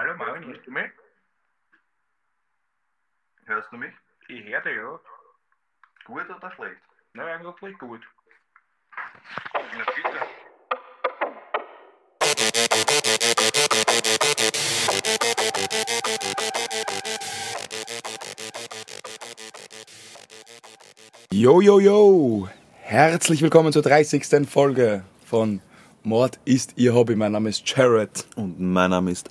hallo Marvin, hörst du mich? Hörst du mich? Ich höre dich, ja. Gut oder schlecht? Na, eigentlich gut. Na bitte. Yo, yo, yo! Herzlich willkommen zur 30. Folge von Mord ist Ihr Hobby. Mein Name ist Jared. Und mein Name ist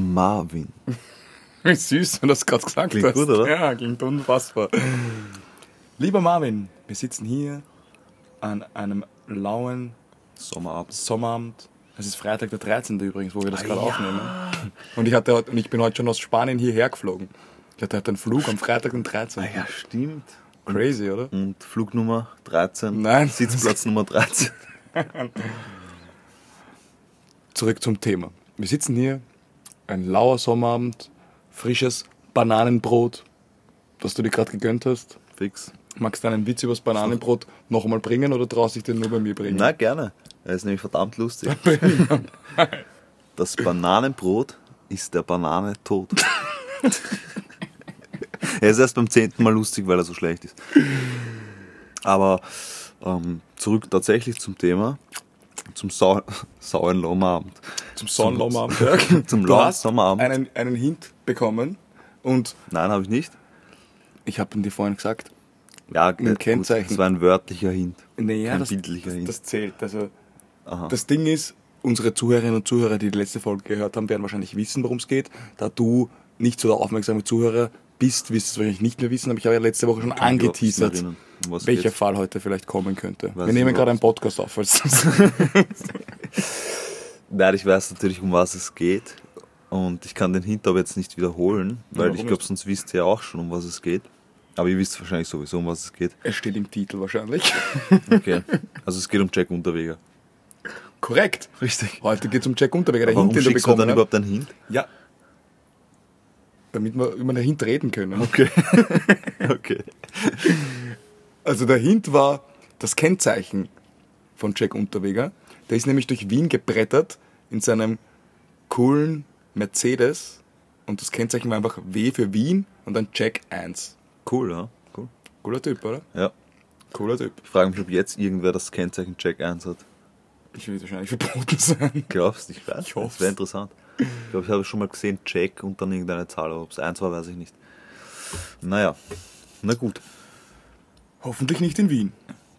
Marvin. Wie süß, wenn du das gerade gesagt Klingt hast. gut, oder? Ja, klingt unfassbar. Lieber Marvin, wir sitzen hier an einem lauen Sommerabend. Sommerabend. Es ist Freitag der 13. übrigens, wo wir Ah, das gerade aufnehmen. Und ich, hatte, und ich bin heute schon aus Spanien hierher geflogen. Ich hatte heute einen Flug am Freitag den 13. Ah ja, stimmt. Crazy, oder? Und Flugnummer 13. Nein. Sitzplatz Nummer 13. Zurück zum Thema. Wir sitzen hier, ein lauer Sommerabend, frisches Bananenbrot, das du dir gerade gegönnt hast. Fix. Magst du einen Witz über das Bananenbrot noch einmal bringen oder traust du dich den nur bei mir bringen? Na, gerne. Er ist nämlich verdammt lustig. Das Bananenbrot ist der Banane tot. er ist erst beim zehnten Mal lustig, weil er so schlecht ist. Aber ähm, zurück tatsächlich zum Thema. Zum sau sauren Sommerabend. Zum Sonnenlomabend. Ja. Zum Du hast Sommerabend. einen, einen Hint bekommen und Nein, habe ich nicht. ich habe ihn dir vorhin gesagt, Ja, Mit gut, Kennzeichen. Das war ein wörtlicher Hint. naja, Kein das, bildlicher das, Hint. das zählt. Also, Aha. das Ding ist, unsere Zuhörerinnen und Zuhörer, die die letzte Folge gehört haben, werden wahrscheinlich wissen, worum es geht. Da du nicht so der aufmerksame Zuhörer bist, wirst du es wahrscheinlich nicht mehr wissen, aber ich habe ja letzte Woche schon Kann angeteasert, um welcher geht's. Fall heute vielleicht kommen könnte. Weiß Wir nehmen gerade einen Podcast auf. Nein, ich weiß natürlich, um was es geht. Und ich kann den Hint aber jetzt nicht wiederholen, weil warum ich glaube, sonst wisst ihr ja auch schon, um was es geht. Aber ihr wisst wahrscheinlich sowieso, um was es geht. es steht im Titel wahrscheinlich. Okay. Also es geht um Jack Unterweger. Korrekt. Richtig. Heute geht es um Jack Unterweger. Der Warum Hint, den du schickst du bekommen dann hast. überhaupt einen Hint? Ja. Damit wir über den Hint reden können. Okay. okay. Also der Hint war das Kennzeichen von Jack Unterweger. Der ist nämlich durch Wien gebrettert in seinem coolen Mercedes und das Kennzeichen war einfach W für Wien und dann Jack 1. Cool, ja. Cool. Cooler Typ, oder? Ja. Cooler Typ. Ich frage mich, ob jetzt irgendwer das Kennzeichen Jack 1 hat. Ich will wahrscheinlich verboten sein. Glaubst du? Ich weiß. Ich hoff's. Das wäre interessant. Ich glaube, ich habe schon mal gesehen, Jack und dann irgendeine Zahl, aber ob es eins war, weiß ich nicht. Naja, na gut. Hoffentlich nicht in Wien.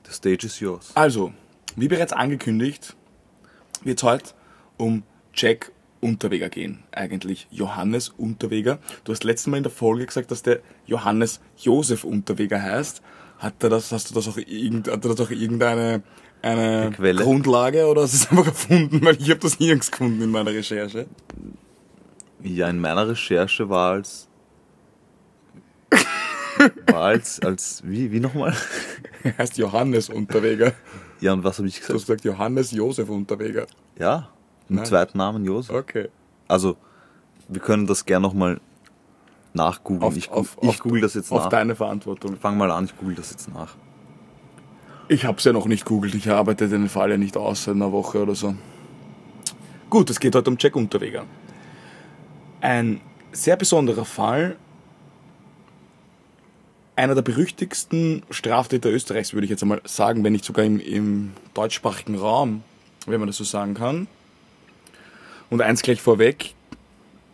The stage is yours. Also, wie bereits angekündigt, wird es heute um Jack Unterweger gehen. Eigentlich Johannes Unterweger. Du hast letztes Mal in der Folge gesagt, dass der Johannes Josef Unterweger heißt. Hat er das, hast du das auch, irgend, hat er das auch irgendeine eine? Grundlage oder hast du es einfach erfunden? Weil ich habe das nirgends gefunden in meiner Recherche. Ja, in meiner Recherche war als. War als, als, wie, wie nochmal? Er heißt Johannes Unterweger. Ja, und was habe ich Du hast gesagt? gesagt Johannes Josef Unterweger. Ja, mit Nein. zweiten Namen Josef. Okay. Also, wir können das gern nochmal nachgoogeln. Auf, ich auf, ich auf, google das jetzt Auf nach. deine Verantwortung. Fang mal an, ich google das jetzt nach. Ich habe es ja noch nicht googelt, ich arbeite den Fall ja nicht aus seit einer Woche oder so. Gut, es geht heute um Jack Unterweger. Ein sehr besonderer Fall. Einer der berüchtigsten Straftäter Österreichs, würde ich jetzt einmal sagen, wenn nicht sogar im, im deutschsprachigen Raum, wenn man das so sagen kann. Und eins gleich vorweg,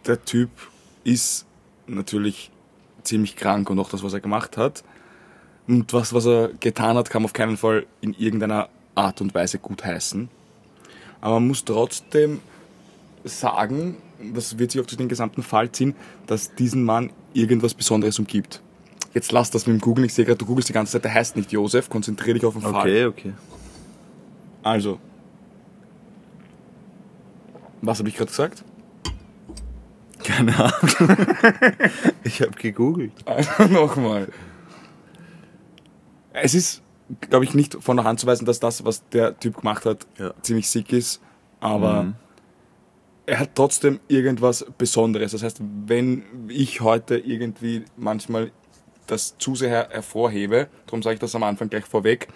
der Typ ist natürlich ziemlich krank und auch das, was er gemacht hat. Und was, was er getan hat, kann man auf keinen Fall in irgendeiner Art und Weise gut heißen. Aber man muss trotzdem sagen, das wird sich auch durch den gesamten Fall ziehen, dass diesen Mann irgendwas Besonderes umgibt. Jetzt lass das mit dem Googlen. Ich sehe gerade, du googelst die ganze Zeit, der heißt nicht Josef. Konzentriere dich auf den Fall. Okay, okay. Also. Was habe ich gerade gesagt? Keine Ahnung. ich habe gegoogelt. Also nochmal. Es ist, glaube ich, nicht von der Hand zu weisen, dass das, was der Typ gemacht hat, Ja. ziemlich sick ist. Aber Mhm. er hat trotzdem irgendwas Besonderes. Das heißt, wenn ich heute irgendwie manchmal das zu sehr her- hervorhebe, darum sage ich das am Anfang gleich vorweg,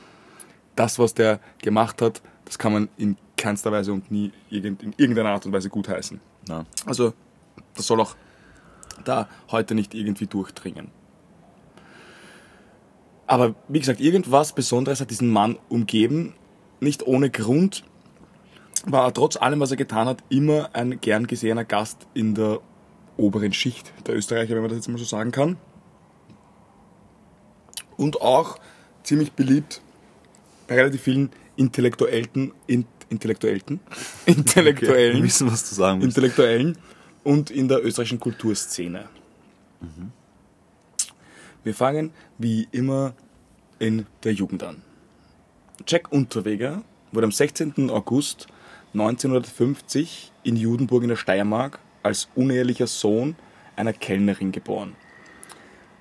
das, was der gemacht hat, das kann man in keinster Weise und nie irgend, in irgendeiner Art und Weise gutheißen. Na, Also das soll auch da heute nicht irgendwie durchdringen. Aber wie gesagt, irgendwas Besonderes hat diesen Mann umgeben. Nicht ohne Grund war er trotz allem, was er getan hat, immer ein gern gesehener Gast in der oberen Schicht der Österreicher, wenn man das jetzt mal so sagen kann. Und auch ziemlich beliebt bei relativ vielen Intellektuellen, in, Intellektuellen, Intellektuellen, wissen, was du sagen willst. Intellektuellen und in der österreichischen Kulturszene. Wir fangen wie immer in der Jugend an. Jack Unterweger wurde am 16. August 1950 in Judenburg in der Steiermark als unehelicher Sohn einer Kellnerin geboren.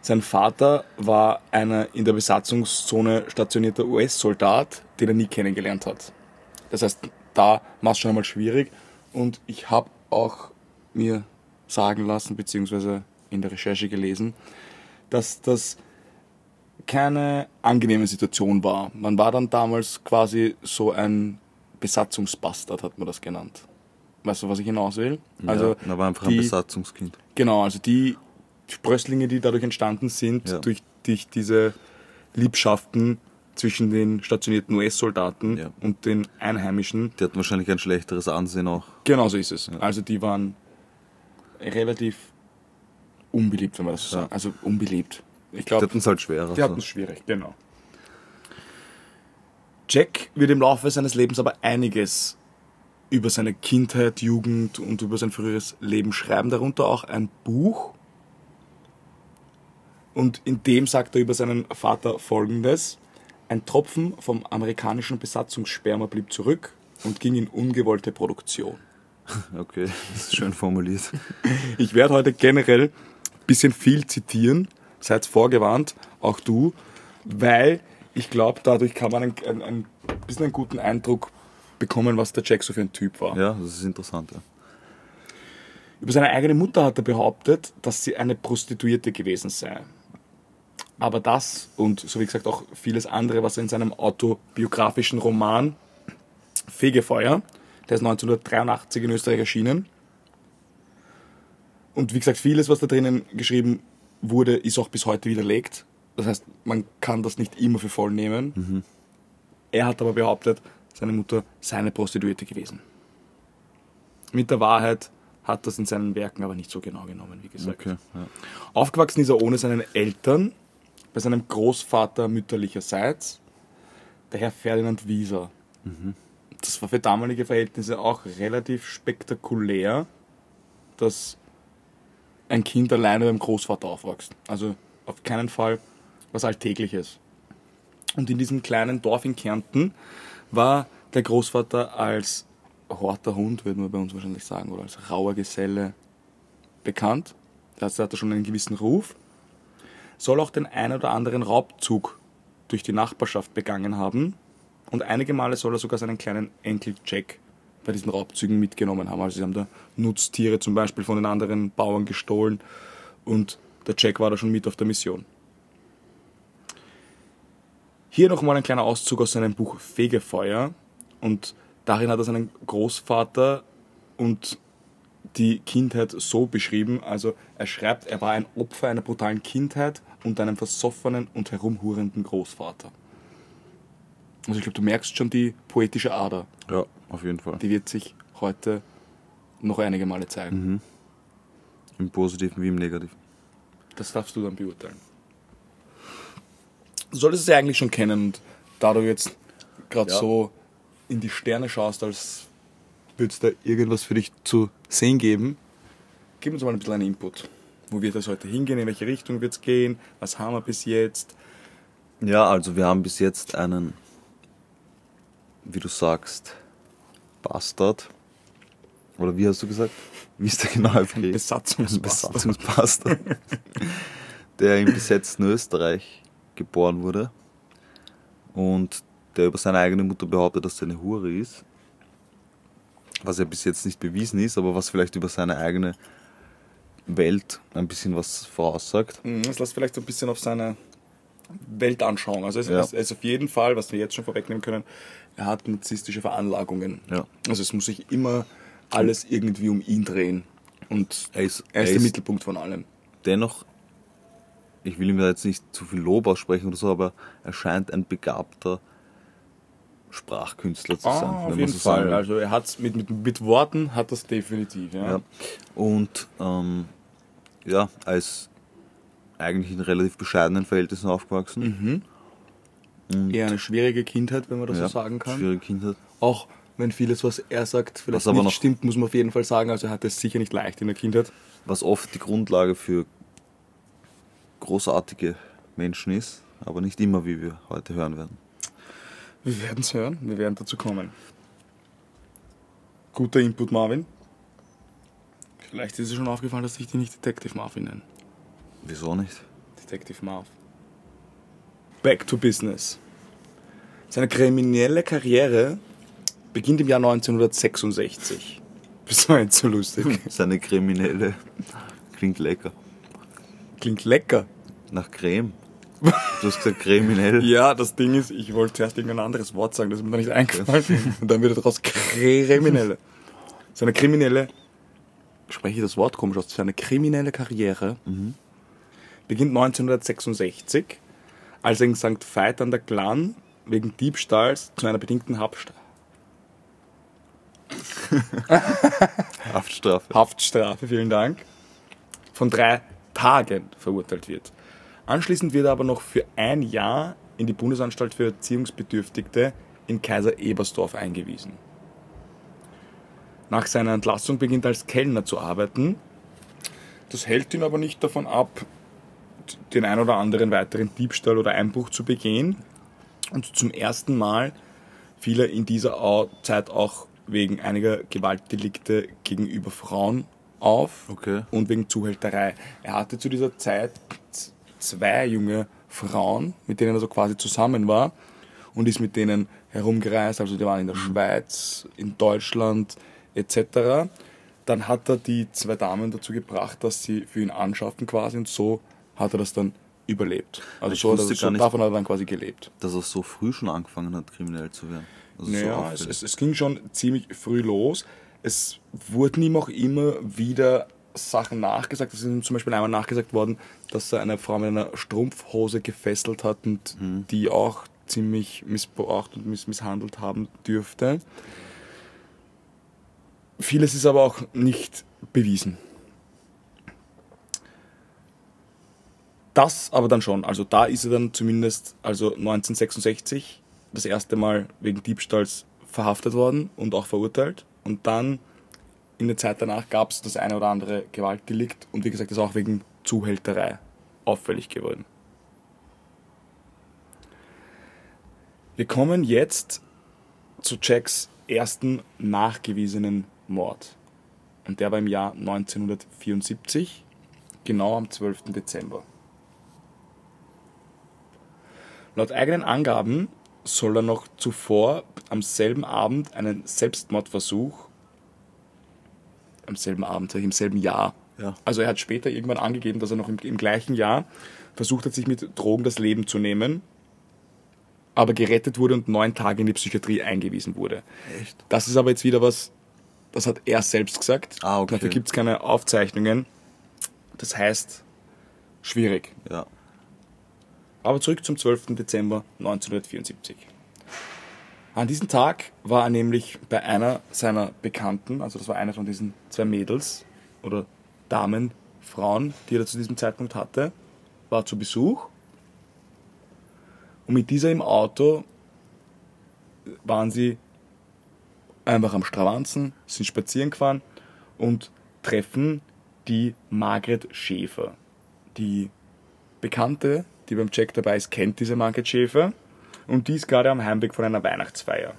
Sein Vater war einer in der Besatzungszone stationierter US-Soldat, den er nie kennengelernt hat. Das heißt, da war es schon einmal schwierig und ich habe auch mir sagen lassen, beziehungsweise in der Recherche gelesen, dass das keine angenehme Situation war. Man war dann damals quasi so ein Besatzungsbastard, hat man das genannt. Weißt du, was ich hinaus will? Also, ja, er war einfach ein die- Besatzungskind. Genau, also die Sprösslinge, die dadurch entstanden sind, Ja. durch, durch diese Liebschaften zwischen den stationierten US-Soldaten Ja. und den Einheimischen, Die hatten wahrscheinlich ein schlechteres Ansehen auch. genau so ist es. Also die waren relativ unbeliebt, wenn man das so Ja. sagt. Also unbeliebt. Ich Die glaube, hatten es halt schwerer. die hatten es schwierig, genau. Jack wird im Laufe seines Lebens aber einiges über seine Kindheit, Jugend und über sein früheres Leben schreiben, darunter auch ein Buch. Und in dem sagt er über seinen Vater folgendes: Ein Tropfen vom amerikanischen Besatzungssperma blieb zurück und ging in ungewollte Produktion. Okay, das ist schön formuliert. Ich werde heute generell ein bisschen viel zitieren, seid vorgewarnt, auch du, weil ich glaube, dadurch kann man ein, ein, ein bisschen einen guten Eindruck bekommen, was der Jack so für ein Typ war. Ja, das ist interessant. Ja. Über seine eigene Mutter hat er behauptet, dass sie eine Prostituierte gewesen sei. Aber das und so wie gesagt auch vieles andere, was er in seinem autobiografischen Roman Fegefeuer, der ist 1983 in Österreich erschienen. Und wie gesagt, vieles, was da drinnen geschrieben wurde, ist auch bis heute widerlegt. Das heißt, man kann das nicht immer für voll nehmen. Er hat aber behauptet, seine Mutter sei eine Prostituierte gewesen. Mit der Wahrheit hat das in seinen Werken aber nicht so genau genommen, wie gesagt. Okay, ja. Aufgewachsen ist er ohne seinen Eltern, bei seinem Großvater mütterlicherseits, der Herr Ferdinand Wieser. Das war für damalige Verhältnisse auch relativ spektakulär, dass ein Kind alleine beim Großvater aufwächst. Also auf keinen Fall was Alltägliches. Und in diesem kleinen Dorf in Kärnten war der Großvater als horter Hund, würde man bei uns wahrscheinlich sagen, oder als rauer Geselle bekannt. Das heißt, er hatte schon einen gewissen Ruf. Soll auch den ein oder anderen Raubzug durch die Nachbarschaft begangen haben. Und einige Male soll er sogar seinen kleinen Enkel Jack bei diesen Raubzügen mitgenommen haben. Also sie haben da Nutztiere zum Beispiel von den anderen Bauern gestohlen und der Jack war da schon mit auf der Mission. Hier nochmal ein kleiner Auszug aus seinem Buch Fegefeuer. Und darin hat er seinen Großvater und die Kindheit so beschrieben. Also er schreibt, er war ein Opfer einer brutalen Kindheit und einem versoffenen und herumhurenden Großvater. Also ich glaube, du merkst schon die poetische Ader. ja, auf jeden Fall. Die wird sich heute noch einige Male zeigen. Im Positiven wie im Negativen. Das darfst du dann beurteilen. Du solltest es ja eigentlich schon kennen und da du jetzt gerade Ja. so in die Sterne schaust, als würde es da irgendwas für dich zu sehen geben, gib uns mal ein bisschen einen Input. Wo wird das heute hingehen? In welche Richtung wird es gehen? Was haben wir bis jetzt? Ja, also wir haben bis jetzt einen, wie du sagst, Bastard. Oder wie hast du gesagt? Wie ist der genau Begriff? Besatzungsbastard. Besatzungsbastard. der im besetzten Österreich geboren wurde. Und der über seine eigene Mutter behauptet, dass er eine Hure ist. Was ja bis jetzt nicht bewiesen ist, aber was vielleicht über seine eigene Welt ein bisschen was voraussagt. Mhm, Das lässt vielleicht so ein bisschen auf seine Weltanschauung. Also es Ja. ist, es ist auf jeden Fall, was wir jetzt schon vorwegnehmen können, er hat narzisstische Veranlagungen. Ja. Also es muss sich immer alles irgendwie um ihn drehen. Und Er ist, er ist er der ist Mittelpunkt von allem. dennoch, ich will ihm da jetzt nicht zu viel Lob aussprechen oder so, aber er scheint ein begabter Sprachkünstler zu sein. Ah, auf wenn man jeden so Fall. sagen. Also er hat mit, mit, mit Worten hat das definitiv. Ja. Ja. Und ähm, ja, als eigentlich in relativ bescheidenen Verhältnissen aufgewachsen. Und, Eher eine schwierige Kindheit, wenn man das ja, so sagen kann. Schwierige Kindheit. Auch wenn vieles, was er sagt, vielleicht Was nicht stimmt, muss man auf jeden Fall sagen. Also er hatte es sicher nicht leicht in der Kindheit. Was oft die Grundlage für großartige Menschen ist, aber nicht immer, wie wir heute hören werden. Wir werden es hören, wir werden dazu kommen. Guter Input, Marvin. Vielleicht ist es schon aufgefallen, dass ich die nicht Detective Marvin nenne. Wieso nicht? Detective Marv. Back to business. Seine kriminelle Karriere beginnt im Jahr 1966. Das war jetzt so lustig. Seine kriminelle. Klingt lecker. Klingt lecker. Nach Creme. Du hast gesagt kriminell. Ja, das Ding ist, ich wollte zuerst irgendein anderes Wort sagen, das ist mir nicht eingefallen. Und dann wird daraus kriminelle. Seine kriminelle, spreche ich das Wort komisch aus, seine kriminelle Karriere beginnt 1966, als er in St. Veit an der Glan wegen Diebstahls zu einer bedingten Haftstrafe, Haftstrafe. Haftstrafe, vielen Dank, von drei Tagen verurteilt wird. Anschließend wird er aber noch für ein Jahr in die Bundesanstalt für Erziehungsbedürftigte in Kaiser Ebersdorf eingewiesen. Nach seiner Entlassung beginnt er als Kellner zu arbeiten. Das hält ihn aber nicht davon ab, den ein oder anderen weiteren Diebstahl oder Einbruch zu begehen. Und zum ersten Mal fiel er in dieser Zeit auch wegen einiger Gewaltdelikte gegenüber Frauen auf Okay. und wegen Zuhälterei. Er hatte zu dieser Zeit zwei junge Frauen, mit denen er so quasi zusammen war und ist mit denen herumgereist. Also die waren in der Schweiz, in Deutschland etc. Dann hat er die zwei Damen dazu gebracht, dass sie für ihn anschaffen quasi und so hat er das dann überlebt. Also Ich so, wusste so nicht- davon hat er dann quasi gelebt. Dass er so früh schon angefangen hat, kriminell zu werden. Also so Naja, es, auffällig. es, es ging schon ziemlich früh los. Es wurden ihm auch immer wieder Sachen nachgesagt. Es ist ihm zum Beispiel einmal nachgesagt worden, dass er eine Frau mit einer Strumpfhose gefesselt hat und die auch ziemlich missbraucht und miss misshandelt haben dürfte. Vieles ist aber auch nicht bewiesen. Das aber dann schon. Also da ist er dann zumindest, also 1966, das erste Mal wegen Diebstahls verhaftet worden und auch verurteilt. Und dann in der Zeit danach gab es das eine oder andere Gewaltdelikt und wie gesagt, das auch wegen Zuhälterei auffällig geworden. Wir kommen jetzt zu Jacks ersten nachgewiesenen Mord. Und der war im Jahr 1974, genau am 12. Dezember. Laut eigenen Angaben soll er noch zuvor am selben Abend einen Selbstmordversuch, am selben Abend, im selben Jahr, Ja. also er hat später irgendwann angegeben, dass er noch im, im gleichen Jahr versucht hat, sich mit Drogen das Leben zu nehmen, aber gerettet wurde und neun Tage in die Psychiatrie eingewiesen wurde. Echt? Das ist aber jetzt wieder was, das hat er selbst gesagt. Ah, okay. Dafür gibt es keine Aufzeichnungen. Das heißt, schwierig. Ja. Aber zurück zum 12. Dezember 1974. An diesem Tag war er nämlich bei einer seiner Bekannten, also das war eine von diesen zwei Mädels oder Damen, Frauen, die er zu diesem Zeitpunkt hatte, war zu Besuch. Und mit dieser im Auto waren sie einfach am Stravanzen, sind spazieren gefahren und treffen die Margret Schäfer. Die Bekannte, die beim Jack dabei ist, kennt diese Margret Schäfer und die ist gerade am Heimweg von einer Weihnachtsfeier.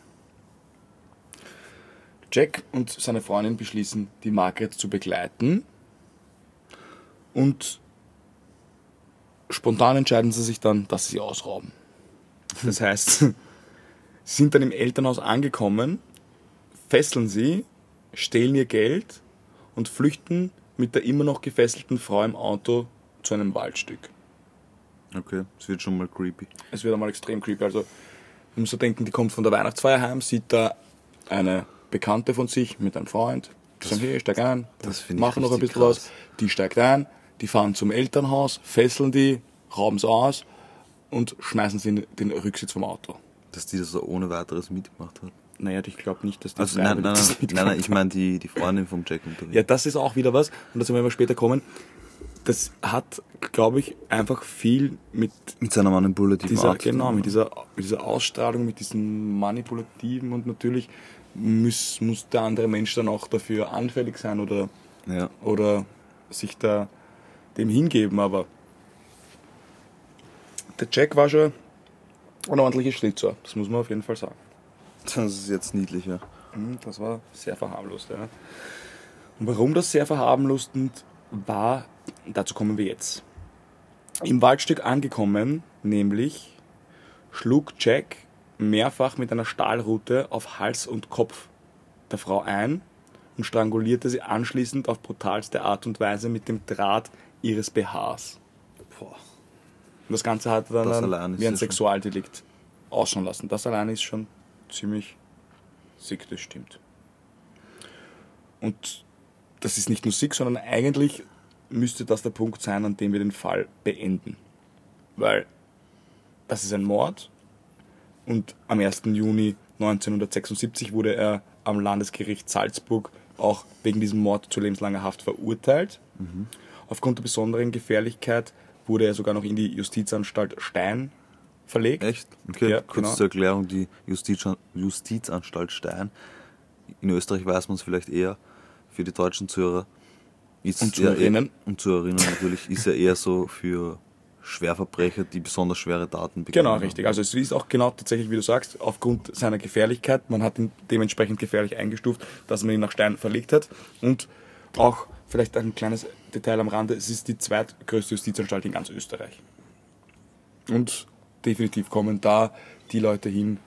Jack und seine Freundin beschließen, die Margret zu begleiten und spontan entscheiden sie sich dann, dass sie sie ausrauben. Das heißt, sie sind dann im Elternhaus angekommen, fesseln sie, stehlen ihr Geld und flüchten mit der immer noch gefesselten Frau im Auto zu einem Waldstück. Okay, es wird schon mal creepy. Es wird einmal extrem creepy. Also, man muss so denken, die kommt von der Weihnachtsfeier heim, sieht da eine Bekannte von sich mit einem Freund, Die sagen, hey, steig ein, machen noch ein bisschen was. krass. Die steigt ein, die fahren zum Elternhaus, fesseln die, rauben sie aus und schmeißen sie in den Rücksitz vom Auto. Dass die das so ohne weiteres mitgemacht hat. Naja, ich glaube nicht, dass die Also nein, nein, das nein, nein, mitgemacht nein, ich meine die, die Freundin vom Jack unterwegs. Ja, das ist auch wieder was, und dazu werden wir später kommen. Das hat, glaube ich, einfach viel mit Mit seiner manipulativen dieser, Art. zu tun, genau, mit dieser, mit dieser Ausstrahlung, mit diesem manipulativen und natürlich muss, muss der andere Mensch dann auch dafür anfällig sein oder, Ja. oder sich da dem hingeben, aber der Jack war schon ein ordentlicher Schlitzer, das muss man auf jeden Fall sagen. Das ist jetzt niedlich, ja. Mhm, Das war sehr verharmlost. Ja. Und warum das sehr verharmlostend war, dazu kommen wir jetzt. Im Waldstück angekommen, nämlich schlug Jack mehrfach mit einer Stahlrute auf Hals und Kopf der Frau ein und strangulierte sie anschließend auf brutalste Art und Weise mit dem Draht ihres BHs. Boah. Und das Ganze hat er dann wie ein Sexualdelikt ausschauen lassen. Das allein ist schon ziemlich sick, das stimmt. Und das ist nicht nur sick, sondern eigentlich müsste das der Punkt sein, an dem wir den Fall beenden. Weil das ist ein Mord und am 1. Juni 1976 wurde er am Landesgericht Salzburg auch wegen diesem Mord zu lebenslanger Haft verurteilt. Aufgrund der besonderen Gefährlichkeit wurde er sogar noch in die Justizanstalt Stein verlegt. Echt? Okay, Ja, kurz genau. zur Erklärung, die Justiz, Justizanstalt Stein. In Österreich weiß man es vielleicht eher, für die deutschen Zuhörer. Ist Und ja Zuhörerinnen. eher- Und Zuhörerinnen natürlich, ist ja eher so für Schwerverbrecher, die besonders schwere Taten begehen. Genau, richtig. Also es ist auch genau tatsächlich, wie du sagst, aufgrund seiner Gefährlichkeit. Man hat ihn dementsprechend gefährlich eingestuft, dass man ihn nach Stein verlegt hat. Und auch vielleicht ein kleines Detail am Rande, es ist die zweitgrößte Justizanstalt in ganz Österreich. Und definitiv kommen da die Leute hin,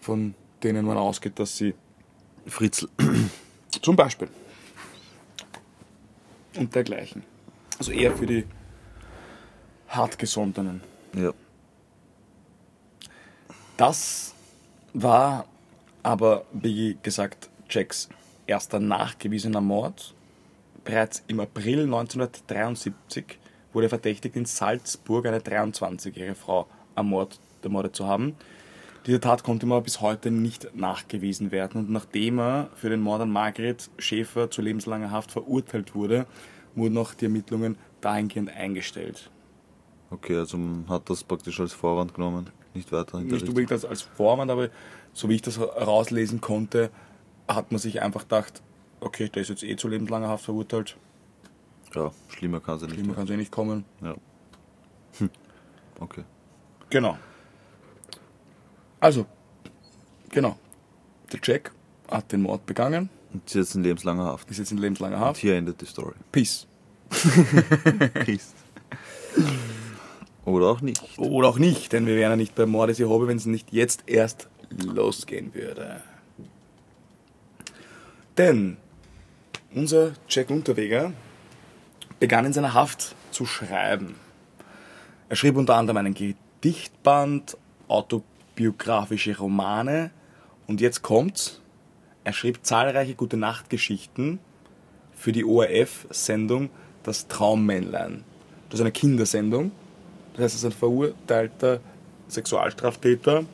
von denen man ausgeht, dass sie Fritzl. zum Beispiel und dergleichen. Also eher für die hartgesonnenen. Ja. Das war aber, wie gesagt, Jacks erster nachgewiesener Mord. Bereits im April 1973 wurde er verdächtigt, in Salzburg eine 23-jährige Frau ermord, ermordet zu haben. Diese Tat konnte ihm aber bis heute nicht nachgewiesen werden. Und nachdem er für den Mord an Margret Schäfer zu lebenslanger Haft verurteilt wurde, wurden auch die Ermittlungen dahingehend eingestellt. Okay, also man hat das praktisch als Vorwand genommen, nicht weiter nicht unbedingt als, als Vorwand, aber so wie ich das rauslesen konnte, hat man sich einfach gedacht, okay, der ist jetzt eh zu lebenslanger Haft verurteilt, Ja, schlimmer kann ja nicht schlimmer kann eh nicht kommen. Ja. Hm. Okay. Genau. Also, genau. Der Jack hat den Mord begangen, Und sie jetzt in lebenslanger Haft. ist jetzt in lebenslanger Und Haft. hier endet die Story. Peace. Peace. Oder auch nicht. Oder auch nicht, denn wir wären ja nicht bei Mordes Jehovah, wenn es nicht jetzt erst losgehen würde. Denn unser Jack Unterweger begann in seiner Haft zu schreiben. Er schrieb unter anderem einen Gedichtband, autobiografische Romane und jetzt kommt's. Er schrieb zahlreiche gute Nachtgeschichten für die ORF-Sendung Das Traummännlein. Das ist eine Kindersendung. Das heißt, es ist ein verurteilter Sexualstraftäter.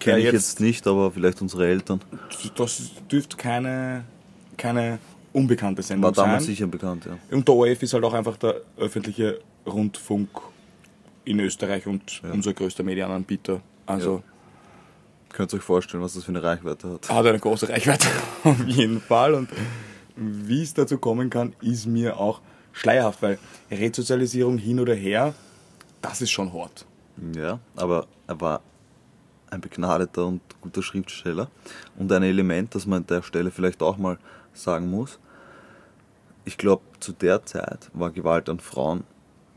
Kenne ich jetzt nicht, aber vielleicht unsere Eltern. Das dürfte keine, keine unbekannte Sendung War damals sein. sicher bekannt, ja. Und der ORF ist halt auch einfach der öffentliche Rundfunk in Österreich und Ja. unser größter Medienanbieter. Also Könnt ihr euch vorstellen, was das für eine Reichweite hat. hat eine große Reichweite auf jeden Fall. Und wie es dazu kommen kann, ist mir auch schleierhaft, weil Resozialisierung hin oder her, das ist schon hart. Ja, aber er war ein begnadeter und guter Schriftsteller. Und ein Element, das man an der Stelle vielleicht auch mal sagen muss. Ich glaube, zu der Zeit war Gewalt an Frauen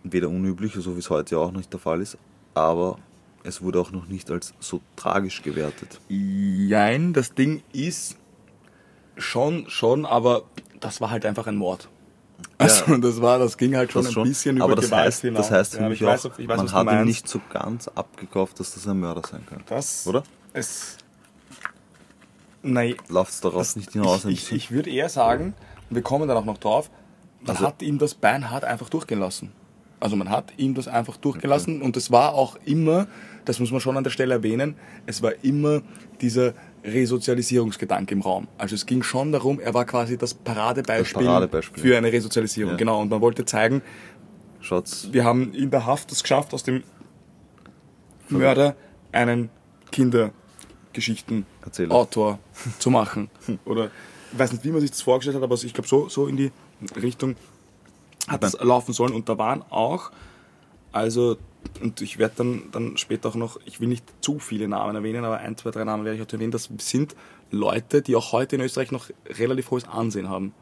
weder unüblich, so wie es heute ja auch nicht der Fall ist, aber es wurde auch noch nicht als so tragisch gewertet. Jein, das Ding ist schon, schon, aber das war halt einfach ein Mord. Also das war, das ging halt schon ein bisschen aber über das Gewalt heißt, hinaus. das heißt für Ja, mich ich auch, weiß, weiß, man hat ihm nicht so ganz abgekauft, dass das ein Mörder sein kann. Das, Oder? Es, Nein, Läuft es darauf nicht hinaus? ich, bisschen? ich würde eher sagen, wir kommen dann auch noch drauf, man Also- hat ihm das beinhart einfach durchgelassen. Also man hat ihm das einfach durchgelassen und es war auch immer, das muss man schon an der Stelle erwähnen, es war immer dieser Resozialisierungsgedanke im Raum. Also es ging schon darum, er war quasi das Paradebeispiel, Das Paradebeispiel. für eine Resozialisierung. Ja. Genau, und man wollte zeigen, Schaut's. wir haben in der Haft es geschafft, aus dem Mörder einen Kindergeschichten Erzähler. Autor zu machen. Oder ich weiß nicht, wie man sich das vorgestellt hat, aber ich glaube, so, so in die Richtung hat das laufen sollen. Und da waren auch, also, und ich werde dann, dann später auch noch, ich will nicht zu viele Namen erwähnen, aber ein, zwei, drei Namen werde ich heute erwähnen. Das sind Leute, die auch heute in Österreich noch relativ hohes Ansehen haben.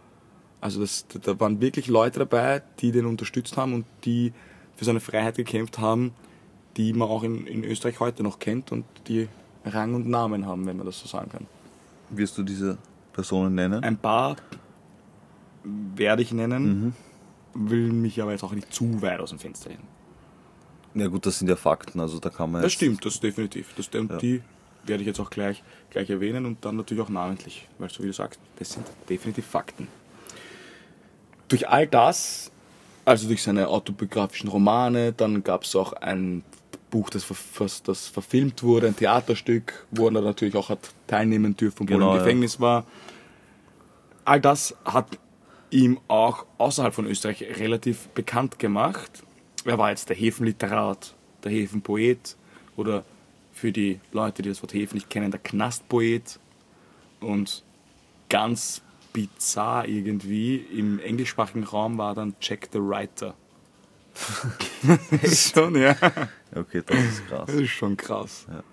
Also das, da waren wirklich Leute dabei, die den unterstützt haben und die für seine Freiheit gekämpft haben, die man auch in, in Österreich heute noch kennt und die Rang und Namen haben, wenn man das so sagen kann. Wirst du diese Personen nennen? Ein paar werde ich nennen, will mich aber jetzt auch nicht zu weit aus dem Fenster lehnen. Ja gut, das sind ja Fakten, also da kann man Das stimmt, das definitiv. Das, und Ja. Die werde ich jetzt auch gleich, gleich erwähnen und dann natürlich auch namentlich, weil so wie du sagst, das sind definitiv Fakten. Durch all das, also durch seine autobiografischen Romane, dann gab es auch ein Buch, das, ver- das verfilmt wurde, ein Theaterstück, wo er natürlich auch hat teilnehmen dürfen, obwohl Genau, er im ja. Gefängnis war. All das hat ihm auch außerhalb von Österreich relativ bekannt gemacht. Er war jetzt der Häfenliterat, der Häfenpoet oder für die Leute, die das Wort Häfen nicht kennen, der Knastpoet. Und ganz bizarr irgendwie im englischsprachigen Raum war dann Jack the Writer. das schon, ja. Okay, das ist krass. Das ist schon krass. Ja.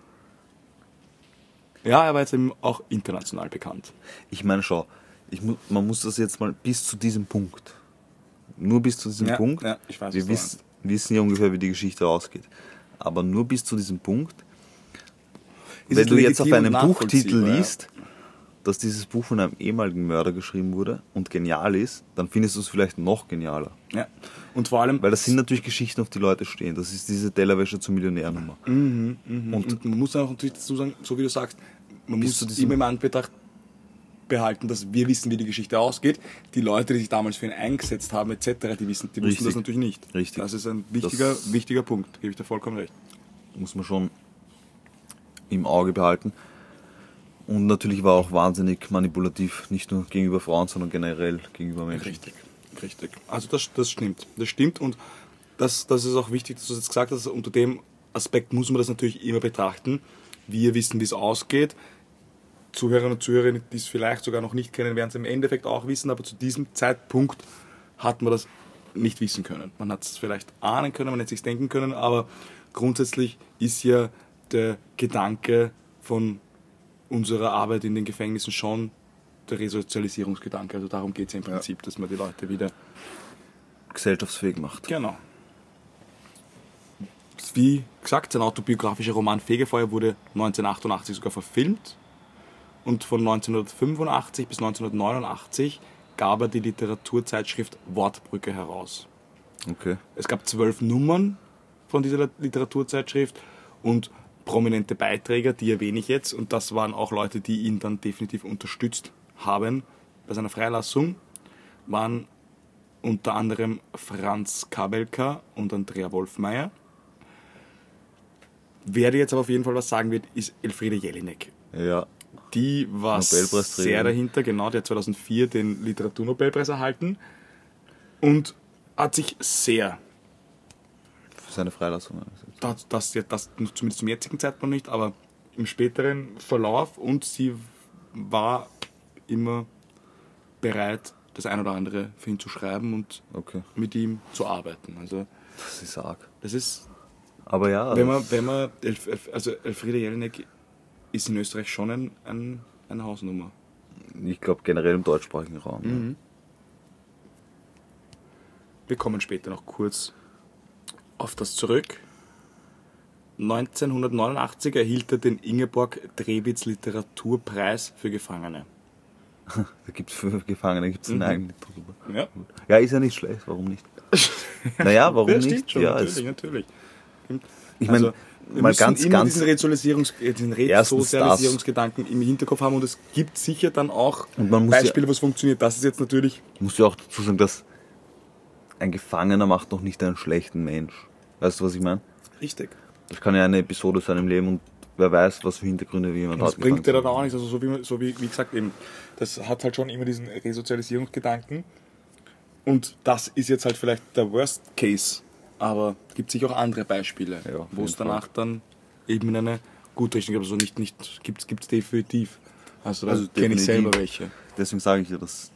Ja, er war jetzt eben auch international bekannt. Ich meine, schau, ich mu man muss das jetzt mal bis zu diesem Punkt. Nur bis zu diesem Ja, Punkt. ja, ich weiß, Wir du wissen, ja ungefähr, wie die Geschichte ausgeht. Aber nur bis zu diesem Punkt. Ist wenn du jetzt auf einem Buchtitel liest, dass dieses Buch von einem ehemaligen Mörder geschrieben wurde und genial ist, dann findest du es vielleicht noch genialer. Ja. Und vor allem, Weil das sind natürlich Geschichten, auf die Leute stehen. Das ist diese Tellerwäsche zur Millionärnummer. Mhm, Und, man muss auch natürlich dazu sagen, so wie du sagst, man muss immer im Anbetracht behalten, dass wir wissen, wie die Geschichte ausgeht. Die Leute, die sich damals für ihn eingesetzt haben, etc., die wissen, die Richtig. das natürlich nicht. Richtig. Das ist ein wichtiger, Das- wichtiger Punkt, gebe ich dir vollkommen recht. muss man schon im Auge behalten. Und natürlich war auch wahnsinnig manipulativ, nicht nur gegenüber Frauen, sondern generell gegenüber Menschen. Richtig, richtig. Also das, das stimmt. Das stimmt und das, das ist auch wichtig, dass du das jetzt gesagt hast. Unter dem Aspekt muss man das natürlich immer betrachten. Wir wissen, wie es ausgeht. Zuhörer und Zuhörerinnen, die es vielleicht sogar noch nicht kennen, werden es im Endeffekt auch wissen, aber zu diesem Zeitpunkt hat man das nicht wissen können. Man hat es vielleicht ahnen können, man hätte es sich denken können, aber grundsätzlich ist ja der Gedanke von unserer Arbeit in den Gefängnissen schon der Resozialisierungsgedanke. Also darum geht es ja im Prinzip, dass man die Leute wieder. Gesellschaftsfähig macht. Genau. Wie gesagt, sein autobiografischer Roman Fegefeuer wurde 1988 sogar verfilmt. Und von 1985 bis 1989 gab er die Literaturzeitschrift Wortbrücke heraus. Okay. Es gab zwölf Nummern von dieser Literaturzeitschrift und prominente Beiträger, die erwähne ich jetzt. Und das waren auch Leute, die ihn dann definitiv unterstützt haben bei seiner Freilassung. Waren unter anderem Franz Kabelka und Andrea Wolfmeier. Wer dir jetzt aber auf jeden Fall was sagen wird, ist Elfriede Jelinek. Ja. Die war sehr dahinter, genau, der hat 2004 den Literaturnobelpreis erhalten und hat sich sehr Für seine Freilassung. eingesetzt. das, das, das zumindest zum jetzigen Zeitpunkt nicht, aber im späteren Verlauf und sie war immer bereit, das ein oder andere für ihn zu schreiben und Okay. mit ihm zu arbeiten. Also Das ist arg. das ist, Aber ja, wenn man, wenn man, also Elfriede Jelinek ist in Österreich schon ein, ein, eine Hausnummer. ich glaube generell im deutschsprachigen Raum. Mhm. Wir kommen später noch kurz auf das zurück. 1989 erhielt er den Ingeborg Drewitz Literaturpreis für Gefangene. Ja. Da gibt es für Gefangene gibt's Mhm. einen eigenen drüber. Ja, Ja, ist ja nicht schlecht, warum nicht? naja, warum ja nicht? schon, ja, natürlich, es, natürlich. ich meine, Also- wir mal müssen ganz, immer ganz. diesen, Resozialisierungs äh, diesen. Resozialisierungsgedanken im Hinterkopf haben und es gibt sicher dann auch Und man muss ja- Beispiele, wo es funktioniert. Das ist jetzt natürlich musst du auch dazu sagen, dass ein Gefangener macht noch nicht einen schlechten Mensch. Weißt du, was ich meine? richtig. Das kann ja eine Episode sein im Leben und wer weiß, was für Hintergründe jemand Das hat. bringt dir dann auch nichts. Also so wie, so wie, wie gesagt eben, das hat halt schon immer diesen Resozialisierungsgedanken. Und das ist jetzt halt vielleicht der Worst Case. Aber es gibt sicher auch andere Beispiele, Ja, wo es danach dann eben in eine gute Richtung geht. Also nicht, nicht gibt es definitiv. Also Also kenne ich selber welche. Deswegen sage ich dir, das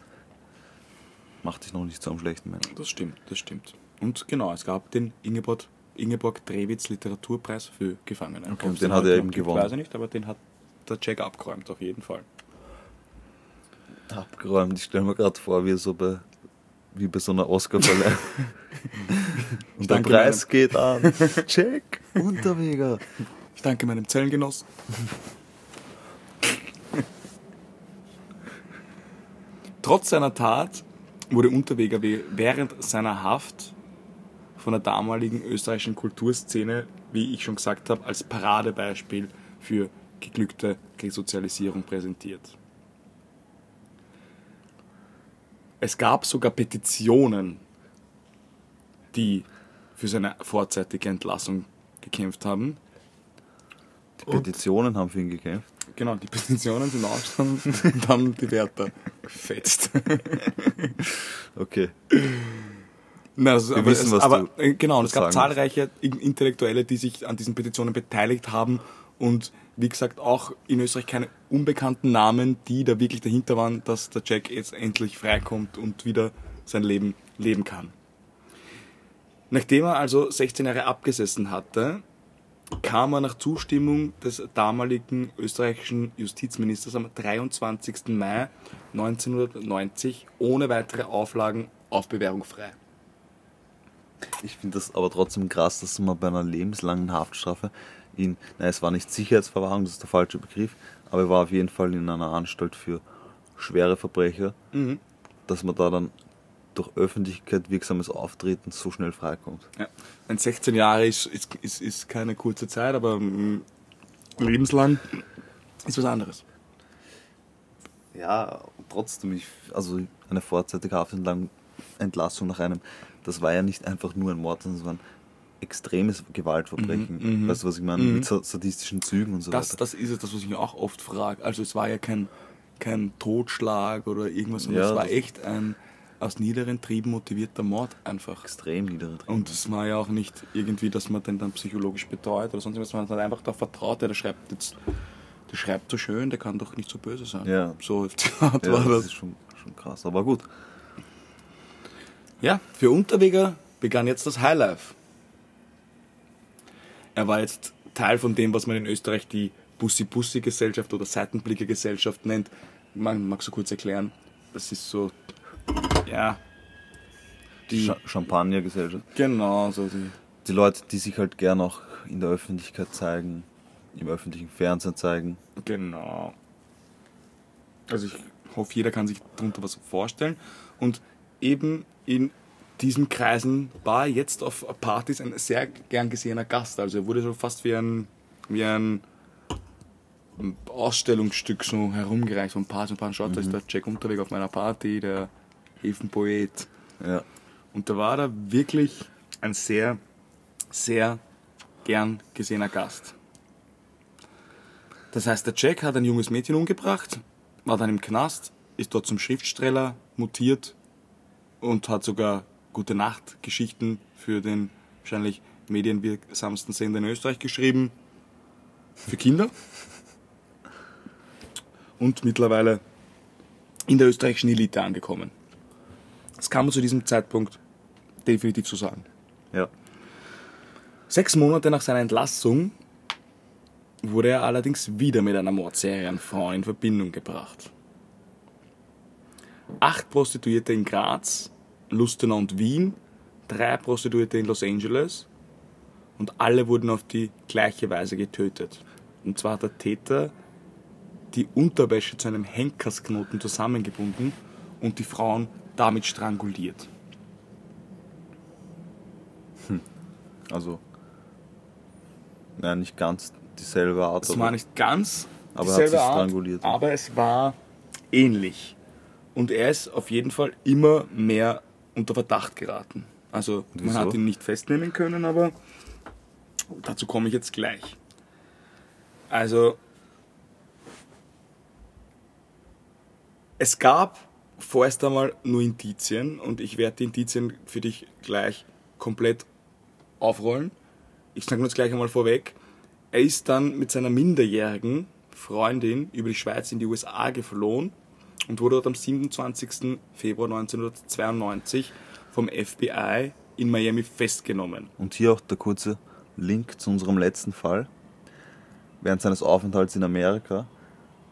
macht dich noch nicht zu einem schlechten Menschen. Das stimmt, das stimmt. Und genau, es gab den Ingeborg, Ingeborg Drewitz Literaturpreis für Gefangene. Und es den hat er eben gibt, gewonnen. Weiß ich nicht, aber den hat der Jack abgeräumt, auf jeden Fall. Abgeräumt. Ich stelle mir gerade vor, wie so bei, wie bei so einer Oscarverleihung. und der Preis geht an. Jack Unterweger. Ich danke meinem Zellengenossen. Trotz seiner Tat wurde Unterweger we- während seiner Haft von der damaligen österreichischen Kulturszene, wie ich schon gesagt habe, als Paradebeispiel für geglückte Resozialisierung präsentiert. Es gab sogar Petitionen, die für seine vorzeitige Entlassung gekämpft haben. Die Petitionen haben für ihn gekämpft. Genau, die Petitionen sind aufgestanden und haben die Wärter gefetzt. Okay. Nein, also, Wir aber wissen, es, was aber, du äh, genau, und es gab zahlreiche In- Intellektuelle, die sich an diesen Petitionen beteiligt haben und wie gesagt auch in Österreich keine unbekannten Namen, die da wirklich dahinter waren, dass der Jack jetzt endlich freikommt und wieder sein Leben leben kann. Nachdem er also 16 Jahre abgesessen hatte, kam er nach Zustimmung des damaligen österreichischen Justizministers am 23. Mai 1990 ohne weitere Auflagen auf Bewährung frei. Ich finde das aber trotzdem krass, dass man bei einer lebenslangen Haftstrafe ihn, nein, es war nicht Sicherheitsverwahrung, das ist der falsche Begriff, aber er war auf jeden Fall in einer Anstalt für schwere Verbrecher, dass man da dann durch Öffentlichkeit wirksames Auftreten so schnell freikommt. Ja. Ein 16 Jahre ist, ist, ist, ist keine kurze Zeit, aber mm, lebenslang ist was anderes. Ja, trotzdem, ich, also eine vorzeitige Haftentlassung nach einem, das war ja nicht einfach nur ein Mord, sondern es war ein extremes Gewaltverbrechen. Weißt du, was ich meine? Mit sa- sadistischen Zügen und so Das, weiter. das ist es, das, was ich mich auch oft frage. Also es war ja kein, kein Totschlag oder irgendwas, sondern Ja, es war echt ein aus niederen Trieben motivierter Mord einfach. Extrem niedere Triebe. Und es war ja auch nicht irgendwie, dass man den dann psychologisch betreut oder sonst was, man hat einfach darauf vertraut, der schreibt jetzt, der schreibt so schön, der kann doch nicht so böse sein. Ja. So ja, war das das. ist schon, schon krass, aber gut. Ja, für Unterweger begann jetzt das Highlife. Er war jetzt Teil von dem, was man in Österreich die Bussi-Bussi-Gesellschaft oder Seitenblicke-Gesellschaft nennt. Man mag so kurz erklären. Das ist so, ja, die, Cha Champagnergesellschaft. genau, so die, Die Leute, die sich halt gern auch in der Öffentlichkeit zeigen, im öffentlichen Fernsehen zeigen. Genau. Also ich hoffe, jeder kann sich darunter was vorstellen. Und eben in diesen Kreisen war er jetzt auf Partys ein sehr gern gesehener Gast. Also er wurde so fast wie ein, wie ein Ausstellungsstück so herumgereicht von Paar zu Paar. Schaut, da ist der Jack Unterweg auf meiner Party, der Häfenpoet. Ja. Und da war er wirklich ein sehr, sehr gern gesehener Gast. Das heißt, der Jack hat ein junges Mädchen umgebracht, war dann im Knast, ist dort zum Schriftsteller mutiert und hat sogar gute Nacht-Geschichten für den wahrscheinlich medienwirksamsten Sender in Österreich geschrieben. Für Kinder. Und mittlerweile in der österreichischen Elite angekommen. Das kann man zu diesem Zeitpunkt definitiv so sagen. Ja. Sechs Monate nach seiner Entlassung wurde er allerdings wieder mit einer Mordserie an Frauen in Verbindung gebracht. Acht Prostituierte in Graz, Lustenau und Wien, drei Prostituierte in Los Angeles und alle wurden auf die gleiche Weise getötet. Und zwar hat der Täter die Unterwäsche zu einem Henkersknoten zusammengebunden und die Frauen damit stranguliert. Also Ja, nicht ganz dieselbe Art, Es war nicht ganz aber er hat dieselbe Art, aber es war ähnlich. Und er ist auf jeden Fall immer mehr unter Verdacht geraten. Also man hat ihn nicht festnehmen können, aber dazu komme ich jetzt gleich. Also es gab vorerst einmal nur Indizien und ich werde die Indizien für dich gleich komplett aufrollen. Ich sage nur jetzt gleich einmal vorweg. Er ist dann mit seiner minderjährigen Freundin über die Schweiz in die USA geflohen und wurde dort am 27. Februar 1992 vom FBI in Miami festgenommen. Und hier auch der kurze Link zu unserem letzten Fall. Während seines Aufenthalts in Amerika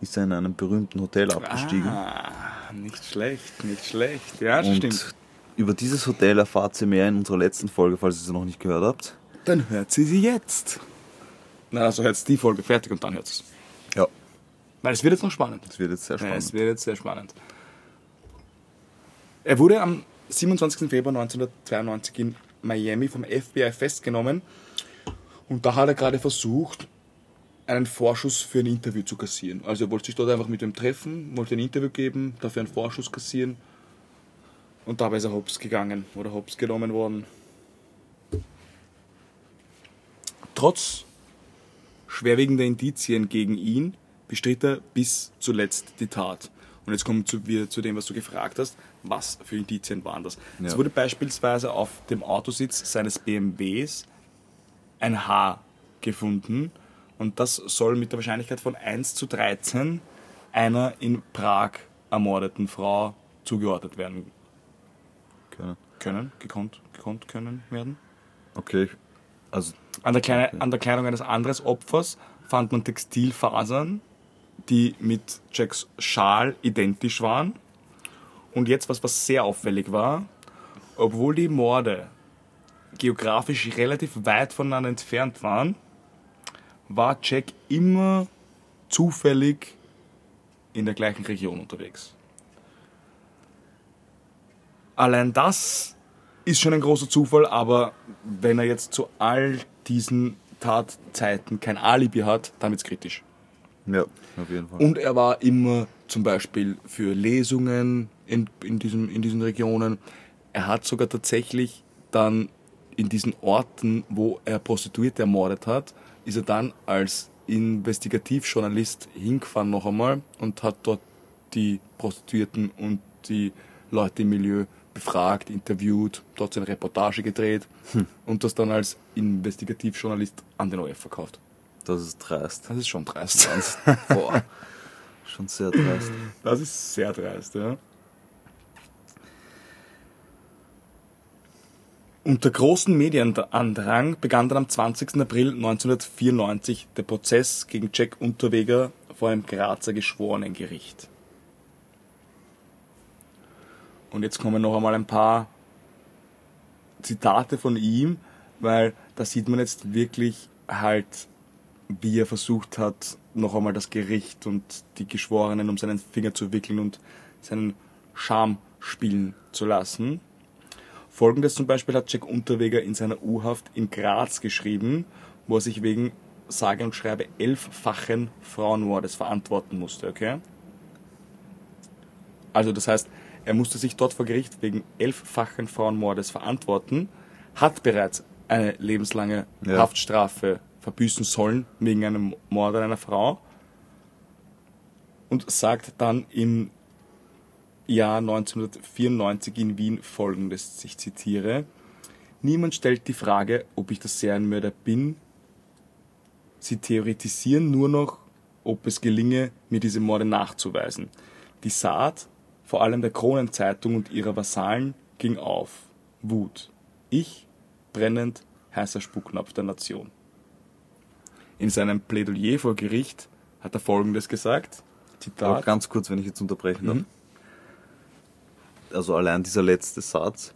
ist er in einem berühmten Hotel abgestiegen. Ah, nicht schlecht, nicht schlecht. Ja, und stimmt. über dieses Hotel erfahrt ihr mehr in unserer letzten Folge, falls ihr sie noch nicht gehört habt. Dann hört sie sie jetzt. Na, also hört die Folge fertig und dann hört es. Ja. Weil es wird jetzt noch spannend. Das wird jetzt sehr Ja, spannend. es wird jetzt sehr spannend. Er wurde am 27. Februar 1992 in Miami vom FBI festgenommen und da hat er gerade versucht, einen Vorschuss für ein Interview zu kassieren. Also er wollte sich dort einfach mit ihm treffen, wollte ein Interview geben, dafür einen Vorschuss kassieren und dabei ist er hops gegangen oder hops genommen worden. Trotz schwerwiegender Indizien gegen ihn bestritt er bis zuletzt die Tat. Und jetzt kommen wir zu dem, was du gefragt hast. Was für Indizien waren das? Es Ja. wurde beispielsweise auf dem Autositz seines BMWs ein Haar gefunden. Und das soll mit der Wahrscheinlichkeit von 1 zu 13 einer in Prag ermordeten Frau zugeordnet werden Okay. können, gekonnt, gekonnt können werden. okay. Also, An der, Kleine, an der Kleidung eines anderen Opfers fand man Textilfasern, die mit Jacks Schal identisch waren. Und jetzt was, was sehr auffällig war, obwohl die Morde geografisch relativ weit voneinander entfernt waren, war Jack immer zufällig in der gleichen Region unterwegs. Allein das ist schon ein großer Zufall, aber wenn er jetzt zu all diesen Tatzeiten kein Alibi hat, dann wird's kritisch. Ja, auf jeden Fall. Und er war immer zum Beispiel für Lesungen in, in, diesem, in diesen Regionen. Er hat sogar tatsächlich dann in diesen Orten, wo er Prostituierte ermordet hat, ist er dann als Investigativjournalist hingefahren noch einmal und hat dort die Prostituierten und die Leute im Milieu befragt, interviewt, dort seine Reportage gedreht und das dann als Investigativjournalist an den ORF verkauft. Das ist dreist. Das ist schon dreist. Ganz, boah, schon sehr dreist. Das ist sehr dreist, ja. Unter großen Medienandrang begann dann am 20. April 1994 der Prozess gegen Jack Unterweger vor einem Grazer Geschworenengericht. Und jetzt kommen noch einmal ein paar Zitate von ihm, weil da sieht man jetzt wirklich halt, wie er versucht hat, noch einmal das Gericht und die Geschworenen um seinen Finger zu wickeln und seinen Charme spielen zu lassen. Folgendes zum Beispiel hat Jack Unterweger in seiner U-Haft in Graz geschrieben, wo er sich wegen sage und schreibe elffachen Frauenmordes verantworten musste, okay? Also das heißt, er musste sich dort vor Gericht wegen elffachen Frauenmordes verantworten, hat bereits eine lebenslange Ja. Haftstrafe verbüßen sollen wegen einem Mord an einer Frau und sagt dann im Jahr 1994 in Wien folgendes, ich zitiere, Niemand stellt die Frage, ob ich der Serienmörder bin. Sie theoretisieren nur noch, ob es gelinge, mir diese Morde nachzuweisen. Die Saat, vor allem der Kronenzeitung und ihrer Vasallen, ging auf. Wut. Ich, brennend, heißer Spucknapf der Nation. In seinem Plädoyer vor Gericht hat er folgendes gesagt. Aber Zitat. ganz kurz, wenn ich jetzt unterbrechen darf. Mhm. Also allein dieser letzte Satz,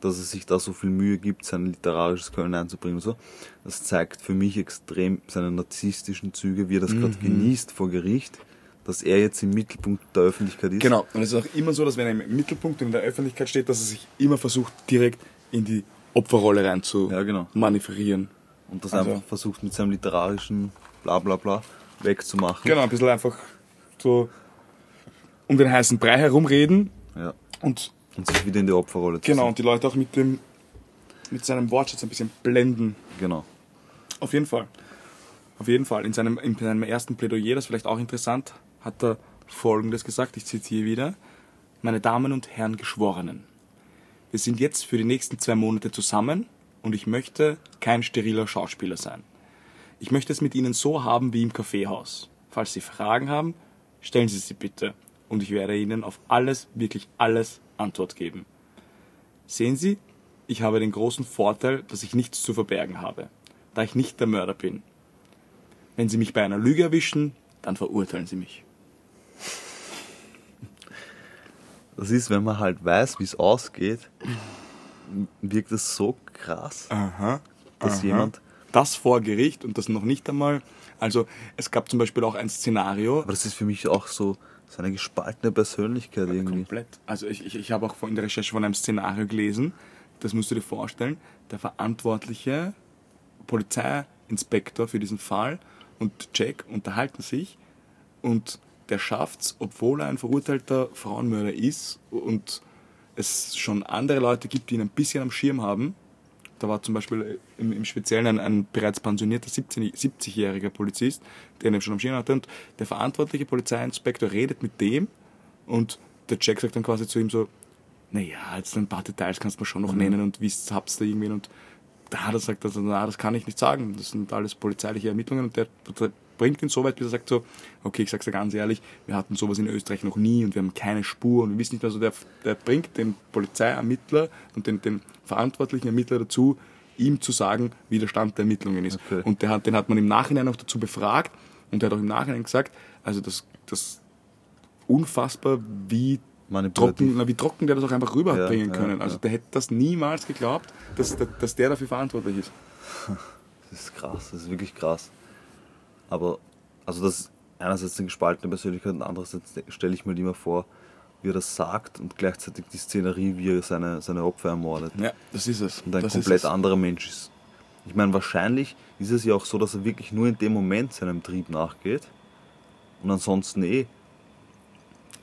dass er sich da so viel Mühe gibt, sein literarisches Können einzubringen und so, das zeigt für mich extrem seine narzisstischen Züge, wie er das Mhm. gerade genießt vor Gericht, dass er jetzt im Mittelpunkt der Öffentlichkeit ist. Genau. Und es ist auch immer so, dass wenn er im Mittelpunkt und in der Öffentlichkeit steht, dass er sich immer versucht, direkt in die Opferrolle rein zu Ja, genau. manövrieren. Und das Also- einfach versucht mit seinem literarischen Blablabla bla bla wegzumachen. Genau, ein bisschen einfach so um den heißen Brei herumreden Ja. und Und sich wieder in die Opferrolle zu genau, sehen. und die Leute auch mit dem mit seinem Wortschatz ein bisschen blenden. Genau. Auf jeden Fall. Auf jeden Fall. In seinem, in seinem ersten Plädoyer, das vielleicht auch interessant, hat er Folgendes gesagt, ich zitiere wieder. Meine Damen und Herren Geschworenen, wir sind jetzt für die nächsten zwei Monate zusammen und ich möchte kein steriler Schauspieler sein. Ich möchte es mit Ihnen so haben wie im Kaffeehaus. Falls Sie Fragen haben, stellen Sie sie bitte und ich werde Ihnen auf alles, wirklich alles Antwort geben. Sehen Sie, ich habe den großen Vorteil, dass ich nichts zu verbergen habe, da ich nicht der Mörder bin. Wenn Sie mich bei einer Lüge erwischen, dann verurteilen Sie mich. Das ist, wenn man halt weiß, wie es ausgeht, wirkt es so krass, Aha. dass Aha. jemand. Das vor Gericht und das noch nicht einmal. Also es gab zum Beispiel auch ein Szenario. Aber das ist für mich auch so, so eine gespaltene Persönlichkeit irgendwie. Komplett. Also ich, ich, ich habe auch in der Recherche von einem Szenario gelesen, das musst du dir vorstellen, der verantwortliche Polizeiinspektor für diesen Fall und Jack unterhalten sich und der schafft's, obwohl er ein verurteilter Frauenmörder ist und es schon andere Leute gibt, die ihn ein bisschen am Schirm haben. Da war zum Beispiel im, im Speziellen ein, ein bereits pensionierter 17 70-jähriger Polizist, der ihn schon am Schirm hatte. Und der verantwortliche Polizeiinspektor redet mit dem und der Jack sagt dann quasi zu ihm so, naja, jetzt ein paar Details kannst du mir schon noch nennen und wie habt ihr da irgendwen und da hat er gesagt, also, na, das kann ich nicht sagen, das sind alles polizeiliche Ermittlungen und der, der bringt ihn so weit, bis er sagt so, okay, ich sag's dir ganz ehrlich, wir hatten sowas in Österreich noch nie und wir haben keine Spur und wir wissen nicht mehr so, der, der bringt den Polizeiermittler und den, den verantwortlichen Ermittler dazu, ihm zu sagen, wie der Stand der Ermittlungen ist. Okay. Und der hat, den hat man im Nachhinein auch dazu befragt und der hat auch im Nachhinein gesagt, also das, das unfassbar, wie trocken, na, wie trocken der das auch einfach rüberbringen Ja, ja, können. Also ja. der hätte das niemals geglaubt, dass, dass der dafür verantwortlich ist. Das ist krass, das ist wirklich krass. Aber, also das ist einerseits eine gespaltene Persönlichkeit und andererseits stelle ich mir immer vor, wie er das sagt und gleichzeitig die Szenerie, wie er seine, seine Opfer ermordet. Ja, das ist es. Und ein das komplett anderer Mensch ist. Ich meine, wahrscheinlich ist es ja auch so, dass er wirklich nur in dem Moment seinem Trieb nachgeht und ansonsten eh.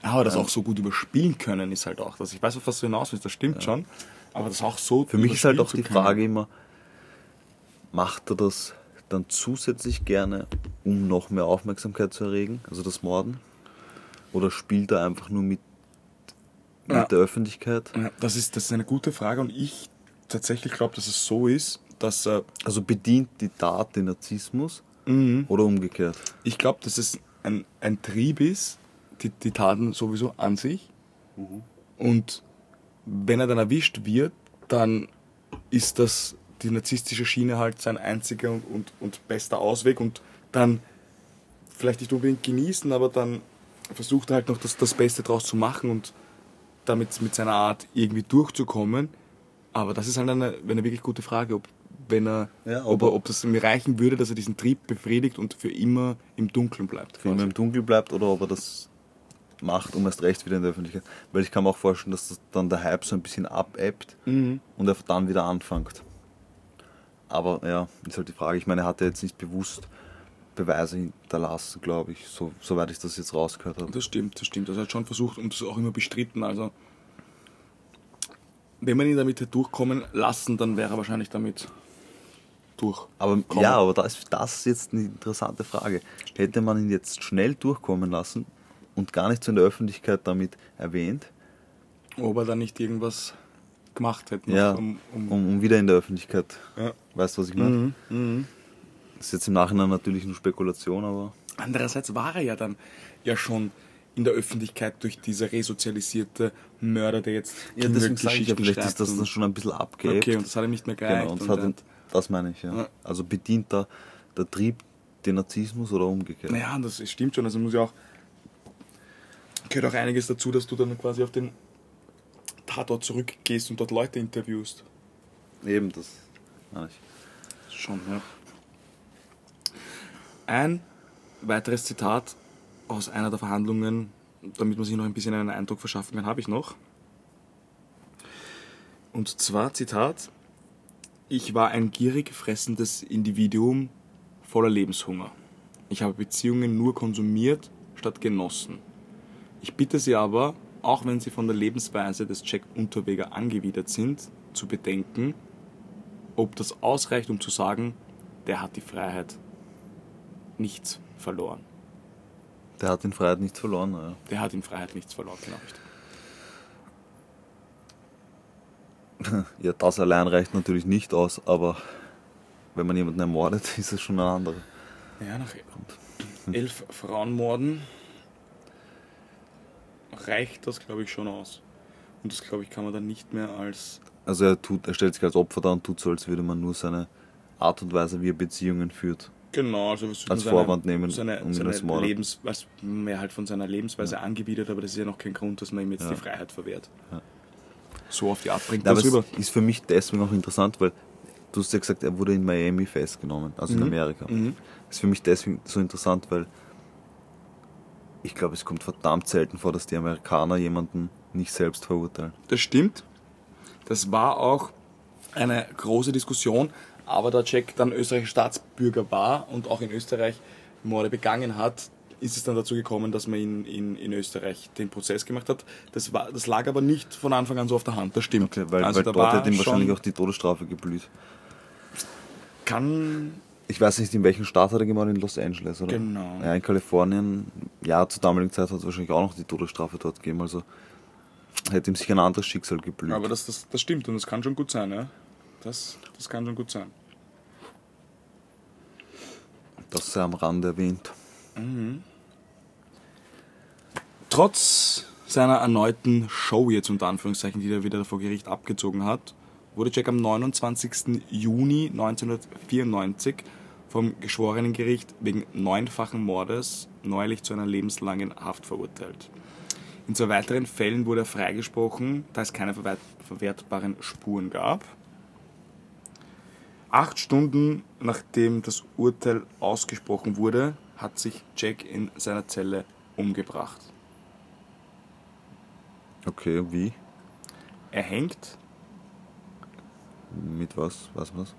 Aber das auch so gut überspielen können ist halt auch. Das. Ich weiß, auf was du hinaus willst, das stimmt schon. Aber das auch so Für mich ist halt auch die können. Frage immer, macht er das dann zusätzlich gerne, um noch mehr Aufmerksamkeit zu erregen, also das Morden? Oder spielt er einfach nur mit, mit Ja. der Öffentlichkeit? Ja, das, ist, das ist eine gute Frage und ich tatsächlich glaube, dass es so ist, dass äh, Also bedient die Tat den Narzissmus Mhm. oder umgekehrt? ich glaube, dass es ein, ein Trieb ist, die, die Taten sowieso an sich. Und wenn er dann erwischt wird, dann ist das die narzisstische Schiene halt sein einziger und, und, und bester Ausweg und dann vielleicht nicht unbedingt genießen, aber dann versucht er halt noch das, das Beste draus zu machen und damit mit seiner Art irgendwie durchzukommen. Aber das ist halt eine, eine wirklich gute Frage, ob, wenn er, Ja, ob, er, ob das ihm reichen würde, dass er diesen Trieb befriedigt und für immer im Dunkeln bleibt. Für immer im Dunkeln bleibt oder ob er das macht, um erst recht wieder in der Öffentlichkeit. Weil ich kann mir auch vorstellen, dass das dann der Hype so ein bisschen abebbt Mhm. und er dann wieder anfängt. Aber ja, ist halt die Frage. Ich meine, er hat jetzt nicht bewusst Beweise hinterlassen, glaube ich, so, soweit ich das jetzt rausgehört habe. Das stimmt, das stimmt. Also er hat schon versucht und das auch immer bestritten. Also wenn man ihn damit hätte durchkommen lassen, dann wäre er wahrscheinlich damit durch. Aber ja, aber da ist das jetzt eine interessante Frage. Hätte man ihn jetzt schnell durchkommen lassen und gar nicht so in der Öffentlichkeit damit erwähnt, Ob er dann nicht irgendwas gemacht hätte. noch, ja, um, um, um, um wieder in der Öffentlichkeit, ja. weißt du, was ich meine? Mhm, mhm. Das ist jetzt im Nachhinein natürlich nur Spekulation, aber Andererseits war er ja dann ja schon in der Öffentlichkeit durch diese resozialisierte Mörder, der jetzt ja, deswegen sage ich ja, vielleicht ist das dann schon ein bisschen abgeebbt. Okay, und das hat ihm nicht mehr gereicht. genau, und und ihn, das meine ich, ja. Ja. Also bedient da der Trieb den Narzissmus oder umgekehrt? Naja, das stimmt schon. Also muss ja auch. Gehört auch einiges dazu, dass du dann quasi auf den Tatort zurückgehst und dort Leute interviewst. Eben, das meine ich. Schon, ja. Ein weiteres Zitat aus einer der Verhandlungen, damit man sich noch ein bisschen einen Eindruck verschaffen kann, habe ich noch. Und zwar Zitat: Ich war ein gierig fressendes Individuum voller Lebenshunger. Ich habe Beziehungen nur konsumiert statt genossen. Ich bitte Sie aber, auch wenn Sie von der Lebensweise des Jack Unterweger angewidert sind, zu bedenken, ob das ausreicht, um zu sagen, der hat die Freiheit nichts verloren. Der hat in Freiheit nichts verloren. Ja. Der hat in Freiheit nichts verloren, genau richtig. ja, das allein reicht natürlich nicht aus, aber wenn man jemanden ermordet, ist es schon eine andere. Ja, nach elf Frauenmorden reicht das, glaube ich, schon aus. Und das, glaube ich, kann man dann nicht mehr als. Also er, tut, er stellt sich als Opfer dar und tut so, als würde man nur seine Art und Weise, wie er Beziehungen führt, Genau, also als Vorwand nehmen, seine, um seine als Mord. Lebens, was mehr halt von seiner Lebensweise angewidert, aber das ist ja noch kein Grund, dass man ihm jetzt Ja. die Freiheit verwehrt. Ja. So auf die Art bringt Ja, das rüber. ist für mich deswegen auch interessant, weil du hast ja gesagt, er wurde in Miami festgenommen, also in Mhm. Amerika. Mhm. ist für mich deswegen so interessant, weil ich glaube, es kommt verdammt selten vor, dass die Amerikaner jemanden nicht selbst verurteilen. Das stimmt. Das war auch eine große Diskussion, aber da Jack dann österreichischer Staatsbürger war und auch in Österreich Morde begangen hat, ist es dann dazu gekommen, dass man in, in, in Österreich den Prozess gemacht hat. Das, war, das lag aber nicht von Anfang an so auf der Hand, das stimmt. Okay, weil, Also weil da dort war hätte ihm wahrscheinlich auch die Todesstrafe geblüht. Kann Ich weiß nicht, in welchem Staat hat er gemacht, in Los Angeles, oder? Genau. Ja, in Kalifornien, ja, zur damaligen Zeit hat es wahrscheinlich auch noch die Todesstrafe dort gegeben, also hätte ihm sicher ein anderes Schicksal geblüht. Aber das, das, das stimmt und das kann schon gut sein, ja. Das, das kann schon gut sein. das sei am Rande erwähnt. Trotz seiner erneuten Show jetzt unter Anführungszeichen, die er wieder vor Gericht abgezogen hat, wurde Jack am 29. Juni 1994 vom Geschworenengericht wegen neunfachen Mordes neulich zu einer lebenslangen Haft verurteilt. In zwei weiteren Fällen wurde er freigesprochen, da es keine verwertbaren Spuren gab. Acht Stunden nachdem das Urteil ausgesprochen wurde, hat sich Jack in seiner Zelle umgebracht. Okay, wie? Er hängt, Mit was? Was was?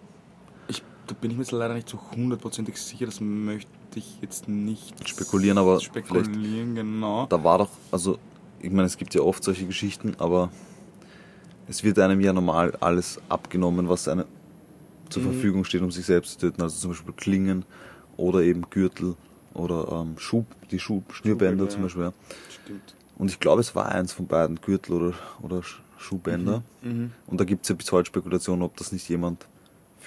Da bin ich mir jetzt leider nicht so hundertprozentig sicher, das möchte ich jetzt nicht Spekulieren, aber spekulieren, genau. Da war doch, also, ich meine, es gibt ja oft solche Geschichten, aber es wird einem ja normal alles abgenommen, was einem zur Mhm. Verfügung steht, um sich selbst zu töten. Also zum Beispiel Klingen oder eben Gürtel oder ähm, Schub, die Schub, Schnürbänder Schubänder, zum Beispiel. Ja. Stimmt. Und ich glaube, es war eins von beiden, Gürtel oder, oder Sch- Schuhbänder. Mhm. Und da gibt es ja bis heute Spekulationen, ob das nicht jemand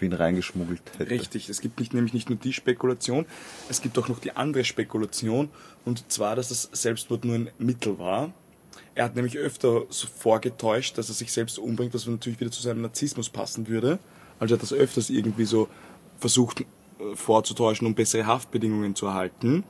für ihn reingeschmuggelt hätte. Richtig, es gibt nicht, nämlich nicht nur die Spekulation, es gibt auch noch die andere Spekulation, und zwar, dass das Selbstmord nur ein Mittel war. Er hat nämlich öfter so vorgetäuscht, dass er sich selbst umbringt, was natürlich wieder zu seinem Narzissmus passen würde. Also er hat das öfters irgendwie so versucht äh, vorzutäuschen, um bessere Haftbedingungen zu erhalten.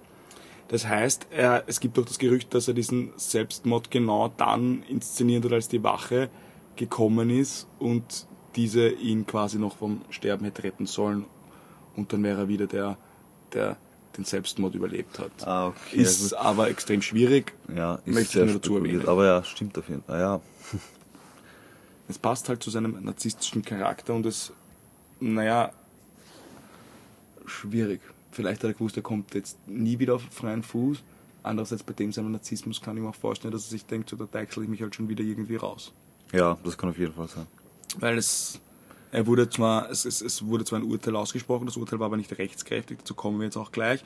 Das heißt, er, es gibt auch das Gerücht, dass er diesen Selbstmord genau dann inszeniert hat, als die Wache gekommen ist und diese ihn quasi noch vom Sterben hätte retten sollen. Und dann wäre er wieder der, der den Selbstmord überlebt hat. Ah, okay. ist aber extrem schwierig. ja, ist möchte ich sehr nur dazu erwähnen. Aber ja, stimmt auf jeden Fall. Ja, Es passt halt zu seinem narzisstischen Charakter und es, naja, schwierig. Vielleicht hat er gewusst, er kommt jetzt nie wieder auf freien Fuß. Andererseits bei dem seinem Narzissmus kann ich mir auch vorstellen, dass er sich denkt, so da deichsel ich mich halt schon wieder irgendwie raus. ja, das kann auf jeden Fall sein. Weil es, er wurde zwar, es, es, es wurde zwar ein Urteil ausgesprochen, das Urteil war aber nicht rechtskräftig, dazu kommen wir jetzt auch gleich.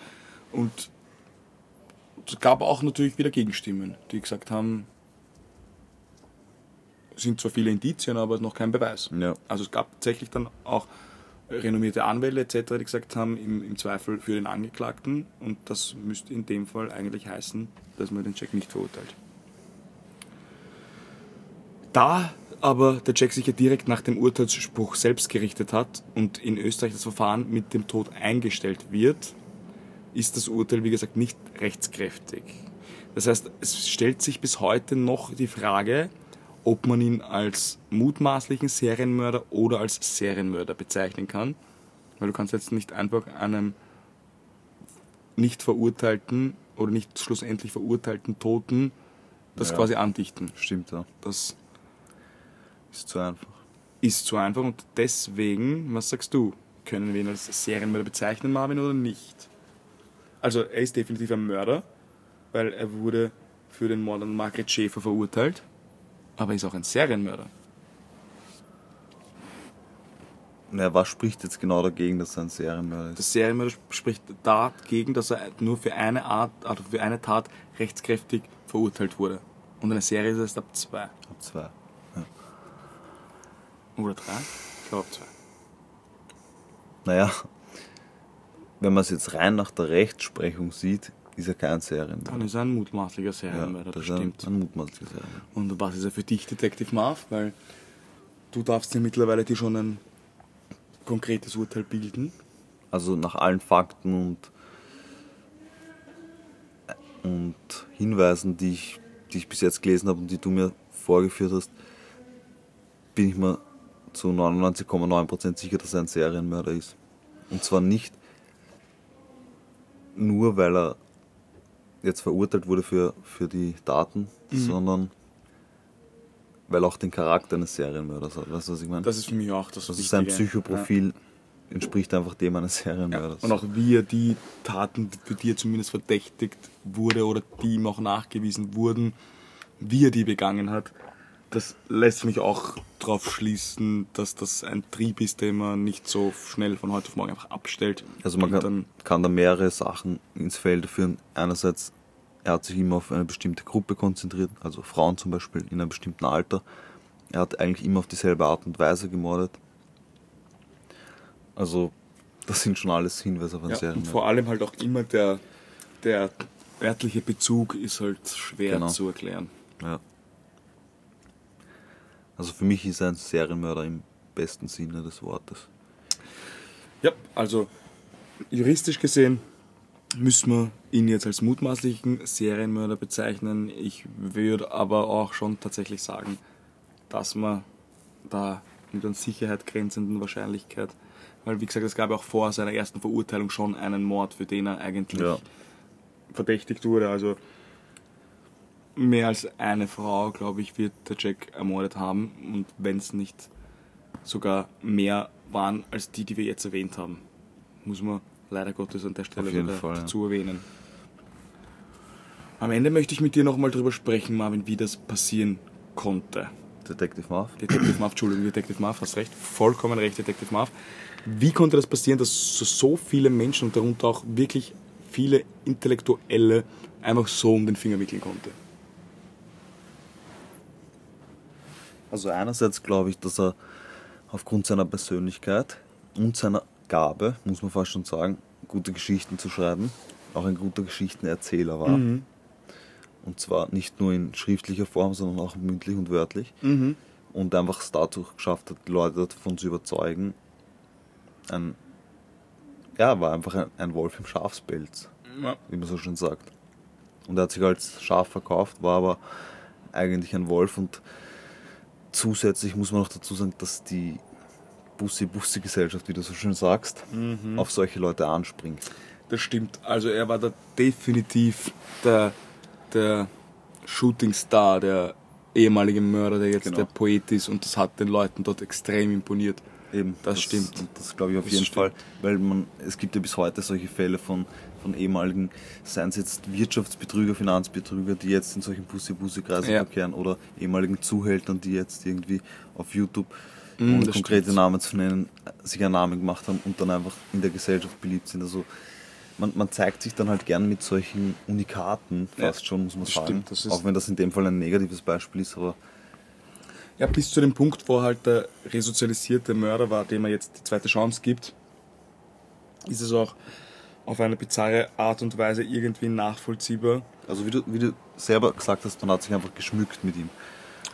Und es gab auch natürlich wieder Gegenstimmen, die gesagt haben, es sind zwar viele Indizien, aber noch kein Beweis. Ja. Also es gab tatsächlich dann auch renommierte Anwälte etc., die gesagt haben, im, im Zweifel für den Angeklagten und das müsste in dem Fall eigentlich heißen, dass man den Jack nicht verurteilt. Da aber der Jack sich ja direkt nach dem Urteilsspruch selbst gerichtet hat und in Österreich das Verfahren mit dem Tod eingestellt wird, ist das Urteil, wie gesagt, nicht rechtskräftig. Das heißt, es stellt sich bis heute noch die Frage, ob man ihn als mutmaßlichen Serienmörder oder als Serienmörder bezeichnen kann. Weil du kannst jetzt nicht einfach einem nicht verurteilten oder nicht schlussendlich verurteilten Toten das Ja. quasi andichten. Stimmt, ja. Das Ist zu einfach. ist zu einfach und deswegen, was sagst du, können wir ihn als Serienmörder bezeichnen, Marvin, oder nicht? Also er ist definitiv ein Mörder, weil er wurde für den Mord an Margret Schäfer verurteilt, aber er ist auch ein Serienmörder. Na, was spricht jetzt genau dagegen, dass er ein Serienmörder ist? Der Serienmörder spricht dagegen, dass er nur für eine Art, also für eine Tat rechtskräftig verurteilt wurde. Und eine Serie ist erst ab zwei. Ab zwei. Oder drei? Ich glaube zwei. Naja, wenn man es jetzt rein nach der Rechtsprechung sieht, ist er kein Serienmörder. Dann ist er ein mutmaßlicher Ja, Serienmörder, das das ist ein, stimmt. ein mutmaßlicher Serienmörder. Und was ist er für dich, Detective Marv? Weil du darfst ja mittlerweile dir schon ein konkretes Urteil bilden. Also nach allen Fakten und, und Hinweisen, die ich, die ich bis jetzt gelesen habe und die du mir vorgeführt hast, bin ich mir zu 99,9% sicher, dass er ein Serienmörder ist. Und zwar nicht nur, weil er jetzt verurteilt wurde für, für die Daten, sondern weil auch den Charakter eines Serienmörders hat. Weißt du, was ich meine? Das ist für mich auch das Also sein. Psychoprofil entspricht einfach dem eines Ja. Serienmörders. Und auch wie er die Taten, für die er zumindest verdächtigt wurde oder die ihm auch nachgewiesen wurden, wie er die begangen hat, das lässt mich auch darauf schließen, dass das ein Trieb ist, den man nicht so schnell von heute auf morgen einfach abstellt. Also man Und kann, dann, kann da mehrere Sachen ins Feld führen. Einerseits, er hat sich immer auf eine bestimmte Gruppe konzentriert, also Frauen zum Beispiel in einem bestimmten Alter. Er hat eigentlich immer auf dieselbe Art und Weise gemordet. Also das sind schon alles Hinweise auf einen ja, und Serienmörder. vor allem halt auch immer der, der örtliche Bezug ist halt schwer Genau. zu erklären. Ja. Also für mich ist er ein Serienmörder im besten Sinne des Wortes. Ja, also juristisch gesehen müssen wir ihn jetzt als mutmaßlichen Serienmörder bezeichnen. Ich würde aber auch schon tatsächlich sagen, dass man da mit einer Sicherheit grenzenden Wahrscheinlichkeit, weil wie gesagt, es gab ja auch vor seiner ersten Verurteilung schon einen Mord, für den er eigentlich Ja. verdächtigt wurde. Also mehr als eine Frau, glaube ich, wird der Jack ermordet haben. Und wenn es nicht sogar mehr waren als die, die wir jetzt erwähnt haben. Muss man leider Gottes an der Stelle Fall, ja. dazu erwähnen. Am Ende möchte ich mit dir nochmal drüber sprechen, Marvin, wie das passieren konnte. Detective Marv? Detective Marv, Entschuldigung, Detective Marv, hast recht, vollkommen recht, Detective Marv. Wie konnte das passieren, dass so, so viele Menschen und darunter auch wirklich viele Intellektuelle einfach so um den Finger wickeln konnte? Also einerseits glaube ich, dass er aufgrund seiner Persönlichkeit und seiner Gabe, muss man fast schon sagen, gute Geschichten zu schreiben, auch ein guter Geschichtenerzähler war. Und zwar nicht nur in schriftlicher Form, sondern auch mündlich und wörtlich. Und einfach es dadurch geschafft hat, die Leute davon zu überzeugen. Ein, ja, war einfach ein, ein Wolf im Schafspelz, Ja. wie man so schön sagt. Und er hat sich als Schaf verkauft, war aber eigentlich ein Wolf und zusätzlich muss man noch dazu sagen, dass die Bussi-Bussi-Gesellschaft, wie du so schön sagst, auf solche Leute anspringt. Das stimmt. Also er war da definitiv der, der Shootingstar, der ehemalige Mörder, der jetzt Genau. der Poet ist und das hat den Leuten dort extrem imponiert. Eben, Das stimmt. und Das glaube ich auf Das jeden stimmt. Fall, weil man, es gibt ja bis heute solche Fälle von, von ehemaligen, seien es jetzt Wirtschaftsbetrüger, Finanzbetrüger, die jetzt in solchen Bussi-Bussi-Kreisen Ja. verkehren oder ehemaligen Zuhältern, die jetzt irgendwie auf YouTube, Mm, ohne konkrete stimmt. Namen zu nennen, sich einen Namen gemacht haben und dann einfach in der Gesellschaft beliebt sind. Also man, man zeigt sich dann halt gern mit solchen Unikaten fast Ja, schon, muss man das sagen. stimmt, Auch wenn das in dem Fall ein negatives Beispiel ist, aber Ja, bis zu dem Punkt, wo halt der resozialisierte Mörder war, dem er jetzt die zweite Chance gibt, ist es auch auf eine bizarre Art und Weise irgendwie nachvollziehbar. also wie du, wie du selber gesagt hast, man hat sich einfach geschmückt mit ihm.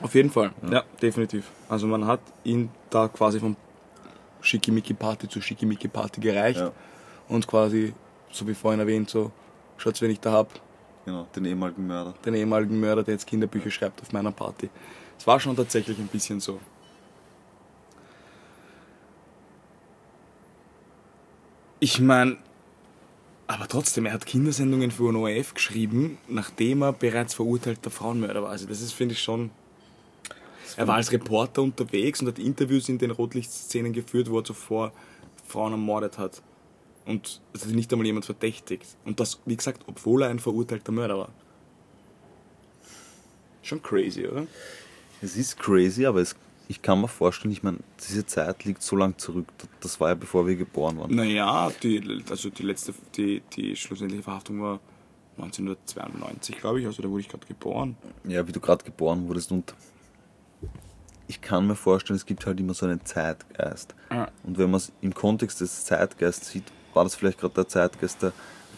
Auf jeden Fall, ja, definitiv. Also man hat ihn da quasi vom Schickimicki-Party zu Schickimicki-Party gereicht Ja. und quasi, so wie vorhin erwähnt, so, schaut's, wen ich da hab, Genau, den ehemaligen Mörder. den ehemaligen Mörder, der jetzt Kinderbücher schreibt auf meiner Party. Es war schon tatsächlich ein bisschen so. Ich meine, aber trotzdem, er hat Kindersendungen für ORF geschrieben, nachdem er bereits verurteilter Frauenmörder war. Also das ist, finde ich, schon Er war als Reporter unterwegs und hat Interviews in den Rotlichtszenen geführt, wo er zuvor Frauen ermordet hat. Und es hat nicht einmal jemand verdächtigt. Und das, wie gesagt, obwohl er ein verurteilter Mörder war. Schon crazy, oder? Es ist crazy, aber es, ich kann mir vorstellen, ich meine, diese Zeit liegt so lang zurück. Das war ja bevor wir geboren waren. Naja, die, also die letzte, die, die schlussendliche Verhaftung war 1992, glaube ich, also da wurde ich gerade geboren. Ja, wie du gerade geboren wurdest und ich kann mir vorstellen, es gibt halt immer so einen Zeitgeist. Ja. Und wenn man es im Kontext des Zeitgeists sieht, war das vielleicht gerade der Zeitgeist der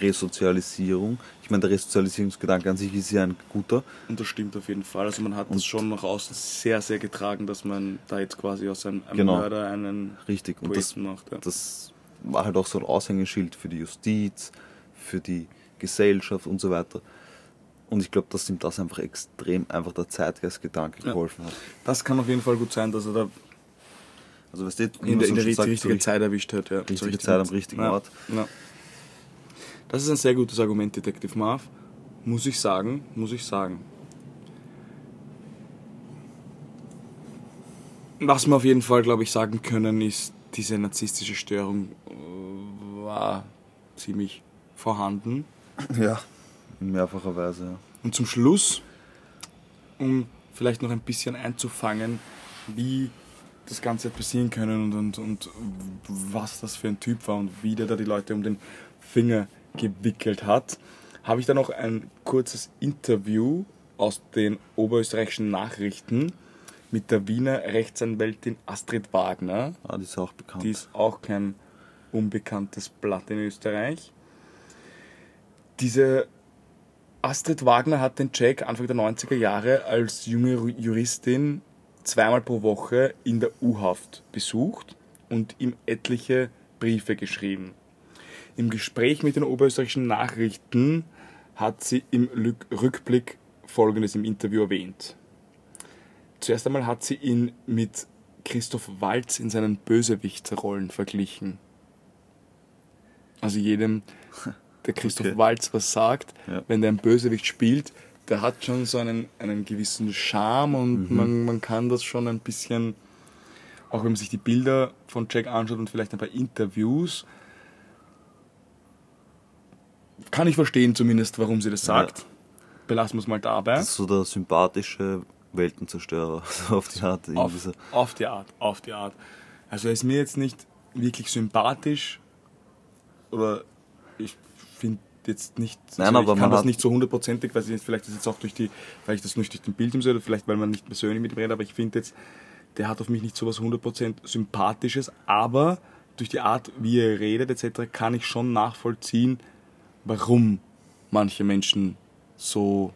Resozialisierung. Ich meine, der Resozialisierungsgedanke an sich ist ja ein guter. Und das stimmt auf jeden Fall. Also man hat das schon nach außen sehr, sehr getragen, dass man da jetzt quasi aus einem, einem Genau. Mörder einen Richtig. Und das, macht. Ja. das war halt auch so ein Aushängeschild für die Justiz, für die Gesellschaft und so weiter. Und ich glaube, dass ihm das einfach extrem einfach der Zeitgeistgedanke Ja. geholfen hat. Das kann auf jeden Fall gut sein, dass er da Also weißt du, wie in der, in der richtigen Zeit erwischt hat. Ja, richtige Zeit am richtigen ja. Ort. Ja. Das ist ein sehr gutes Argument, Detective Marv. Muss ich sagen, muss ich sagen. Was wir auf jeden Fall, glaube ich, sagen können, ist, diese narzisstische Störung äh, war ziemlich vorhanden. Ja, in mehrfacher Weise, ja. Und zum Schluss, um vielleicht noch ein bisschen einzufangen, wie das Ganze hat passieren können und, und, und was das für ein Typ war und wie der da die Leute um den Finger gewickelt hat, habe ich da noch ein kurzes Interview aus den oberösterreichischen Nachrichten mit der Wiener Rechtsanwältin Astrid Wagner. Ah, die ist auch bekannt. Die ist auch kein unbekanntes Blatt in Österreich. Diese Astrid Wagner hat den Jack Anfang der 90er Jahre als junge Juristin zweimal pro Woche in der U-Haft besucht und ihm etliche Briefe geschrieben. Im Gespräch mit den oberösterreichischen Nachrichten hat sie im Rückblick Folgendes im Interview erwähnt. Zuerst einmal hat sie ihn mit Christoph Waltz in seinen Bösewichtsrollen verglichen. Also jedem, der Christoph Okay. Waltz was sagt, Ja. wenn der einen Bösewicht spielt, der hat schon so einen, einen gewissen Charme und man, man kann das schon ein bisschen, auch wenn man sich die Bilder von Jack anschaut und vielleicht ein paar Interviews, kann ich verstehen zumindest, warum sie das sagt. Belassen wir es mal dabei. Das ist so der sympathische Weltenzerstörer, so auf die Art. Auf, so. auf die Art, auf die Art. Also er ist mir jetzt nicht wirklich sympathisch oder ich finde jetzt nicht, Nein, also aber ich kann das nicht so hundertprozentig, weiß ich nicht, vielleicht ist jetzt auch durch die, weil ich das nicht durch den Bildschirm sehe oder vielleicht weil man nicht persönlich mit ihm redet, aber ich finde jetzt, der hat auf mich nicht so was 100% Sympathisches, aber durch die Art, wie er redet etc., kann ich schon nachvollziehen, warum manche Menschen so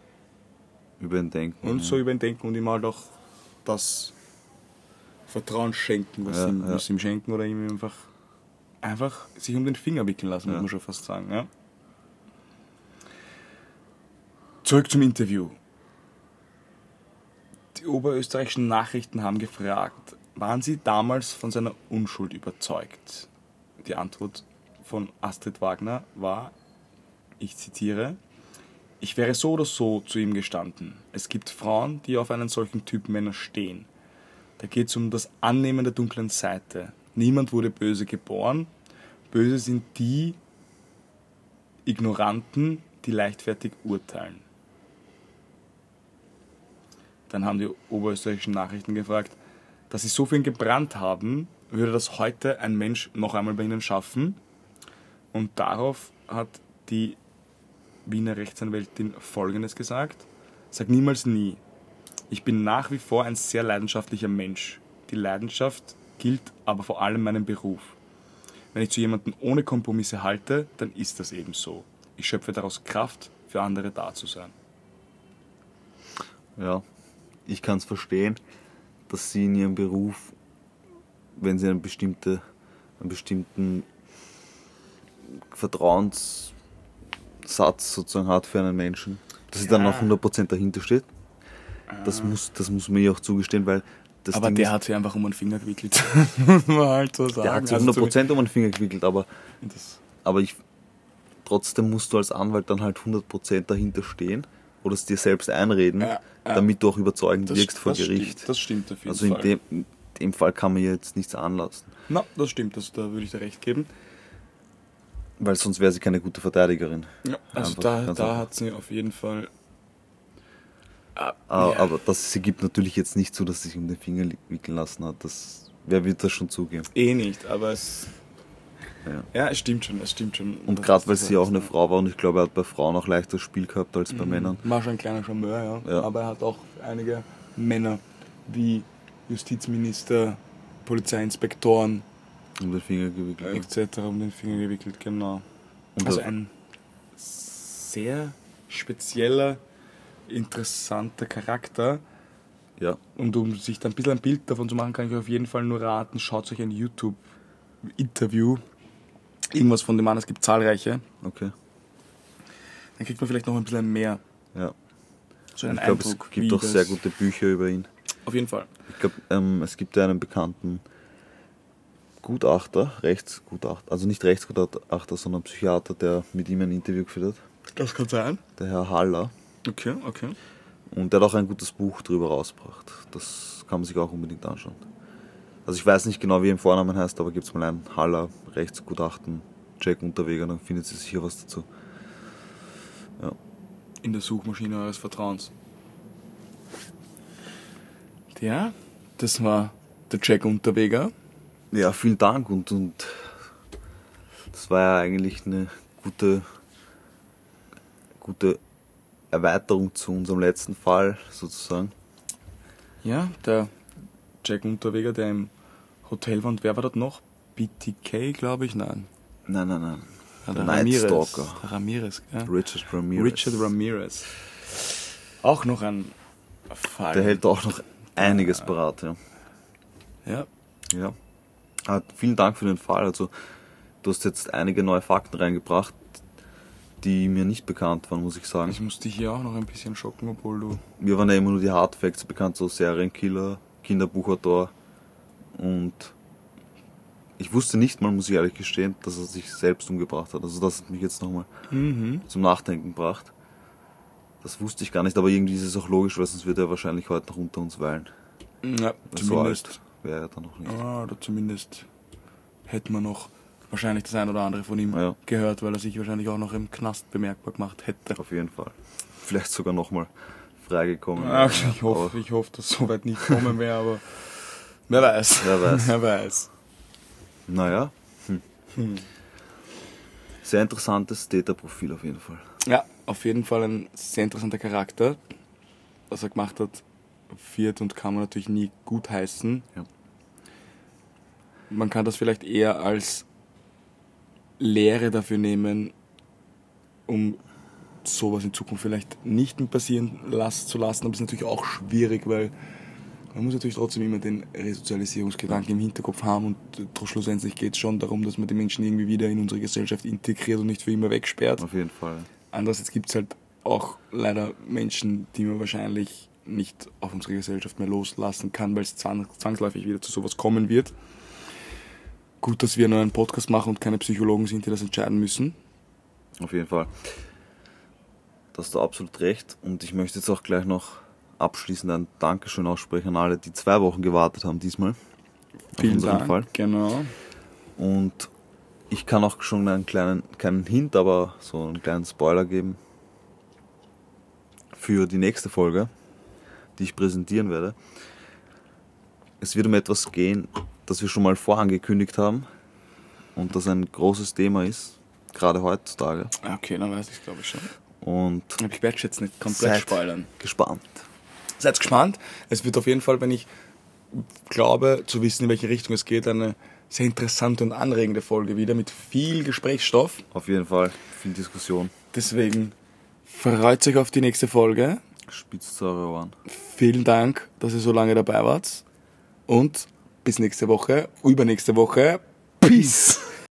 Über ihn denken. und ja. so über ihn denken und ihm halt auch das Vertrauen schenken, was, Ja, sie, ihm, ja. was ihm schenken oder ihm einfach, einfach sich um den Finger wickeln lassen, Ja. muss man schon fast sagen. Ja? Zurück zum Interview. Die oberösterreichischen Nachrichten haben gefragt, waren Sie damals von seiner Unschuld überzeugt? Die Antwort von Astrid Wagner war, ich zitiere, ich wäre so oder so zu ihm gestanden. Es gibt Frauen, die auf einen solchen Typ Männer stehen. Da geht es um das Annehmen der dunklen Seite. Niemand wurde böse geboren. Böse sind die Ignoranten, die leichtfertig urteilen. Dann haben die oberösterreichischen Nachrichten gefragt, dass sie so viel gebrannt haben, würde das heute ein Mensch noch einmal bei ihnen schaffen? Und darauf hat die Wiener Rechtsanwältin Folgendes gesagt. Sag niemals nie. Ich bin nach wie vor ein sehr leidenschaftlicher Mensch. Die Leidenschaft gilt aber vor allem meinem Beruf. Wenn ich zu jemandem ohne Kompromisse halte, dann ist das eben so. Ich schöpfe daraus Kraft, für andere da zu sein. Ja, ich kann es verstehen, dass sie in ihrem Beruf, wenn sie einen, bestimmte, einen bestimmten Vertrauenssatz sozusagen hat für einen Menschen, dass sie dann Ja. noch 100% dahinter steht. Das, muss, das muss man ihr auch zugestehen, weil das aber Ding der ist, hat sie einfach um den Finger gewickelt. muss man halt so sagen. der hat Also 100% um den Finger gewickelt, aber, aber ich, trotzdem musst du als Anwalt dann halt 100% dahinter stehen oder es dir selbst einreden, Ja, Ja. damit du auch überzeugend Das, wirkst vor das Gericht. Stimmt, das stimmt auf jeden also in Fall. dem, in dem Fall kann man jetzt nichts anlassen, Na, das stimmt, das, da würde ich dir recht geben. Weil sonst wäre sie keine gute Verteidigerin. Ja, also Einfach, da, da einfach. hat sie auf jeden Fall. Ah, Aber, ja. aber das, sie gibt natürlich jetzt nicht zu, dass sie sich um den Finger wickeln lassen hat. Das, wer wird das schon zugeben? Eh nicht, aber es. Ja. Ja, es stimmt schon, es stimmt schon. Und gerade weil sie auch eine Frau war und ich glaube, er hat bei Frauen auch leichter Spiel gehabt als bei Männern. War schon ein kleiner Charmeur, ja. Ja. Aber er hat auch einige Männer wie Justizminister, Polizeiinspektoren Um den Finger gewickelt. etc. um den Finger gewickelt, genau. Und Also ein sehr spezieller, interessanter Charakter. Ja, Und um sich da ein bisschen ein Bild davon zu machen, kann ich euch auf jeden Fall nur raten, schaut euch ein YouTube-Interview, irgendwas von dem an, es gibt zahlreiche. okay. Dann kriegt man vielleicht noch ein bisschen mehr. Ja. So einen Ich glaube, es gibt auch sehr gute Bücher über ihn. Auf jeden Fall. Ich glaube, ähm, es gibt einen bekannten Gutachter, Rechtsgutachter, also nicht Rechtsgutachter, sondern Psychiater, der mit ihm ein Interview geführt hat, Das kann sein. der Herr Haller. Okay, okay. Und der hat auch ein gutes Buch drüber rausgebracht. Das kann man sich auch unbedingt anschauen. Also ich weiß nicht genau, wie er im Vornamen heißt, aber gibt's mal ein Haller, Rechtsgutachten, Jack Unterweger, dann findet ihr sicher was dazu. In der Suchmaschine eures Vertrauens. Ja, das war der Jack Unterweger. Ja, vielen Dank und, und das war ja eigentlich eine gute, gute Erweiterung zu unserem letzten Fall sozusagen. Ja, der Jack Unterweger, der im Hotel war. Und wer war dort noch? BTK, glaube ich? Nein. Nein, nein, nein. Ja, Der Night Stalker. Der Ramirez, ja. Richard Ramirez. Richard Ramirez. Auch noch ein Fall. Der hält auch noch einiges parat, ja. Ja, Ja. Ah, vielen Dank für den Fall. Also, du hast jetzt einige neue Fakten reingebracht, die mir nicht bekannt waren, muss ich sagen. ich musste hier auch noch ein bisschen schocken, obwohl du. Mir waren ja immer nur die Hard Facts bekannt, so Serienkiller, Kinderbuchautor und ich wusste nicht mal, muss ich ehrlich gestehen, dass er sich selbst umgebracht hat. Also das hat mich jetzt nochmal Mhm. zum Nachdenken gebracht. Das wusste ich gar nicht, aber irgendwie ist es auch logisch, weil sonst wird er wahrscheinlich heute noch unter uns weilen. Ja, So zumindest. alt wäre er dann noch nicht. Ah, oder zumindest hätten wir noch wahrscheinlich das ein oder andere von ihm Ja. gehört, weil er sich wahrscheinlich auch noch im Knast bemerkbar gemacht hätte. Auf jeden Fall. Vielleicht sogar nochmal freigekommen. Ach, ich hoffe, ich hoffe, dass so weit nicht kommen wäre, aber wer weiß. Wer weiß. wer weiß. Naja. Hm. Sehr interessantes Täterprofil auf jeden Fall. Ja, auf jeden Fall ein sehr interessanter Charakter. Was er gemacht hat, wird und kann man natürlich nie gut heißen. Ja. Man kann das vielleicht eher als Lehre dafür nehmen, um sowas in Zukunft vielleicht nicht mehr passieren las- zu lassen. Aber es ist natürlich auch schwierig, weil man muss natürlich trotzdem immer den Resozialisierungsgedanken im Hinterkopf haben und äh, schlussendlich geht es schon darum, dass man die Menschen irgendwie wieder in unsere Gesellschaft integriert und nicht für immer wegsperrt. Auf jeden Fall. Andererseits gibt es halt auch leider Menschen, die man wahrscheinlich nicht auf unsere Gesellschaft mehr loslassen kann, weil es zwang, zwangsläufig wieder zu sowas kommen wird. Gut, dass wir einen Podcast machen und keine Psychologen sind, die das entscheiden müssen. Auf jeden Fall. Da hast du absolut recht. Und ich möchte jetzt auch gleich noch abschließend ein Dankeschön aussprechen an alle, die zwei Wochen gewartet haben diesmal. Vielen Dank. Fall. Genau. Und ich kann auch schon einen kleinen, keinen Hint, aber so einen kleinen Spoiler geben für die nächste Folge, die ich präsentieren werde. Es wird um etwas gehen, das wir schon mal vorangekündigt haben und das ein großes Thema ist, gerade heutzutage. Okay, dann weiß ich glaube ich schon. Und ich werde jetzt nicht komplett Seid- spoilern. gespannt. Seid gespannt. Es wird auf jeden Fall, wenn ich glaube, zu wissen, in welche Richtung es geht, eine sehr interessante und anregende Folge wieder mit viel Gesprächsstoff. Auf jeden Fall viel Diskussion. Deswegen freut euch auf die nächste Folge. Spitzt eure Ohren. Vielen Dank, dass ihr so lange dabei wart. Und bis nächste Woche, übernächste Woche. Peace!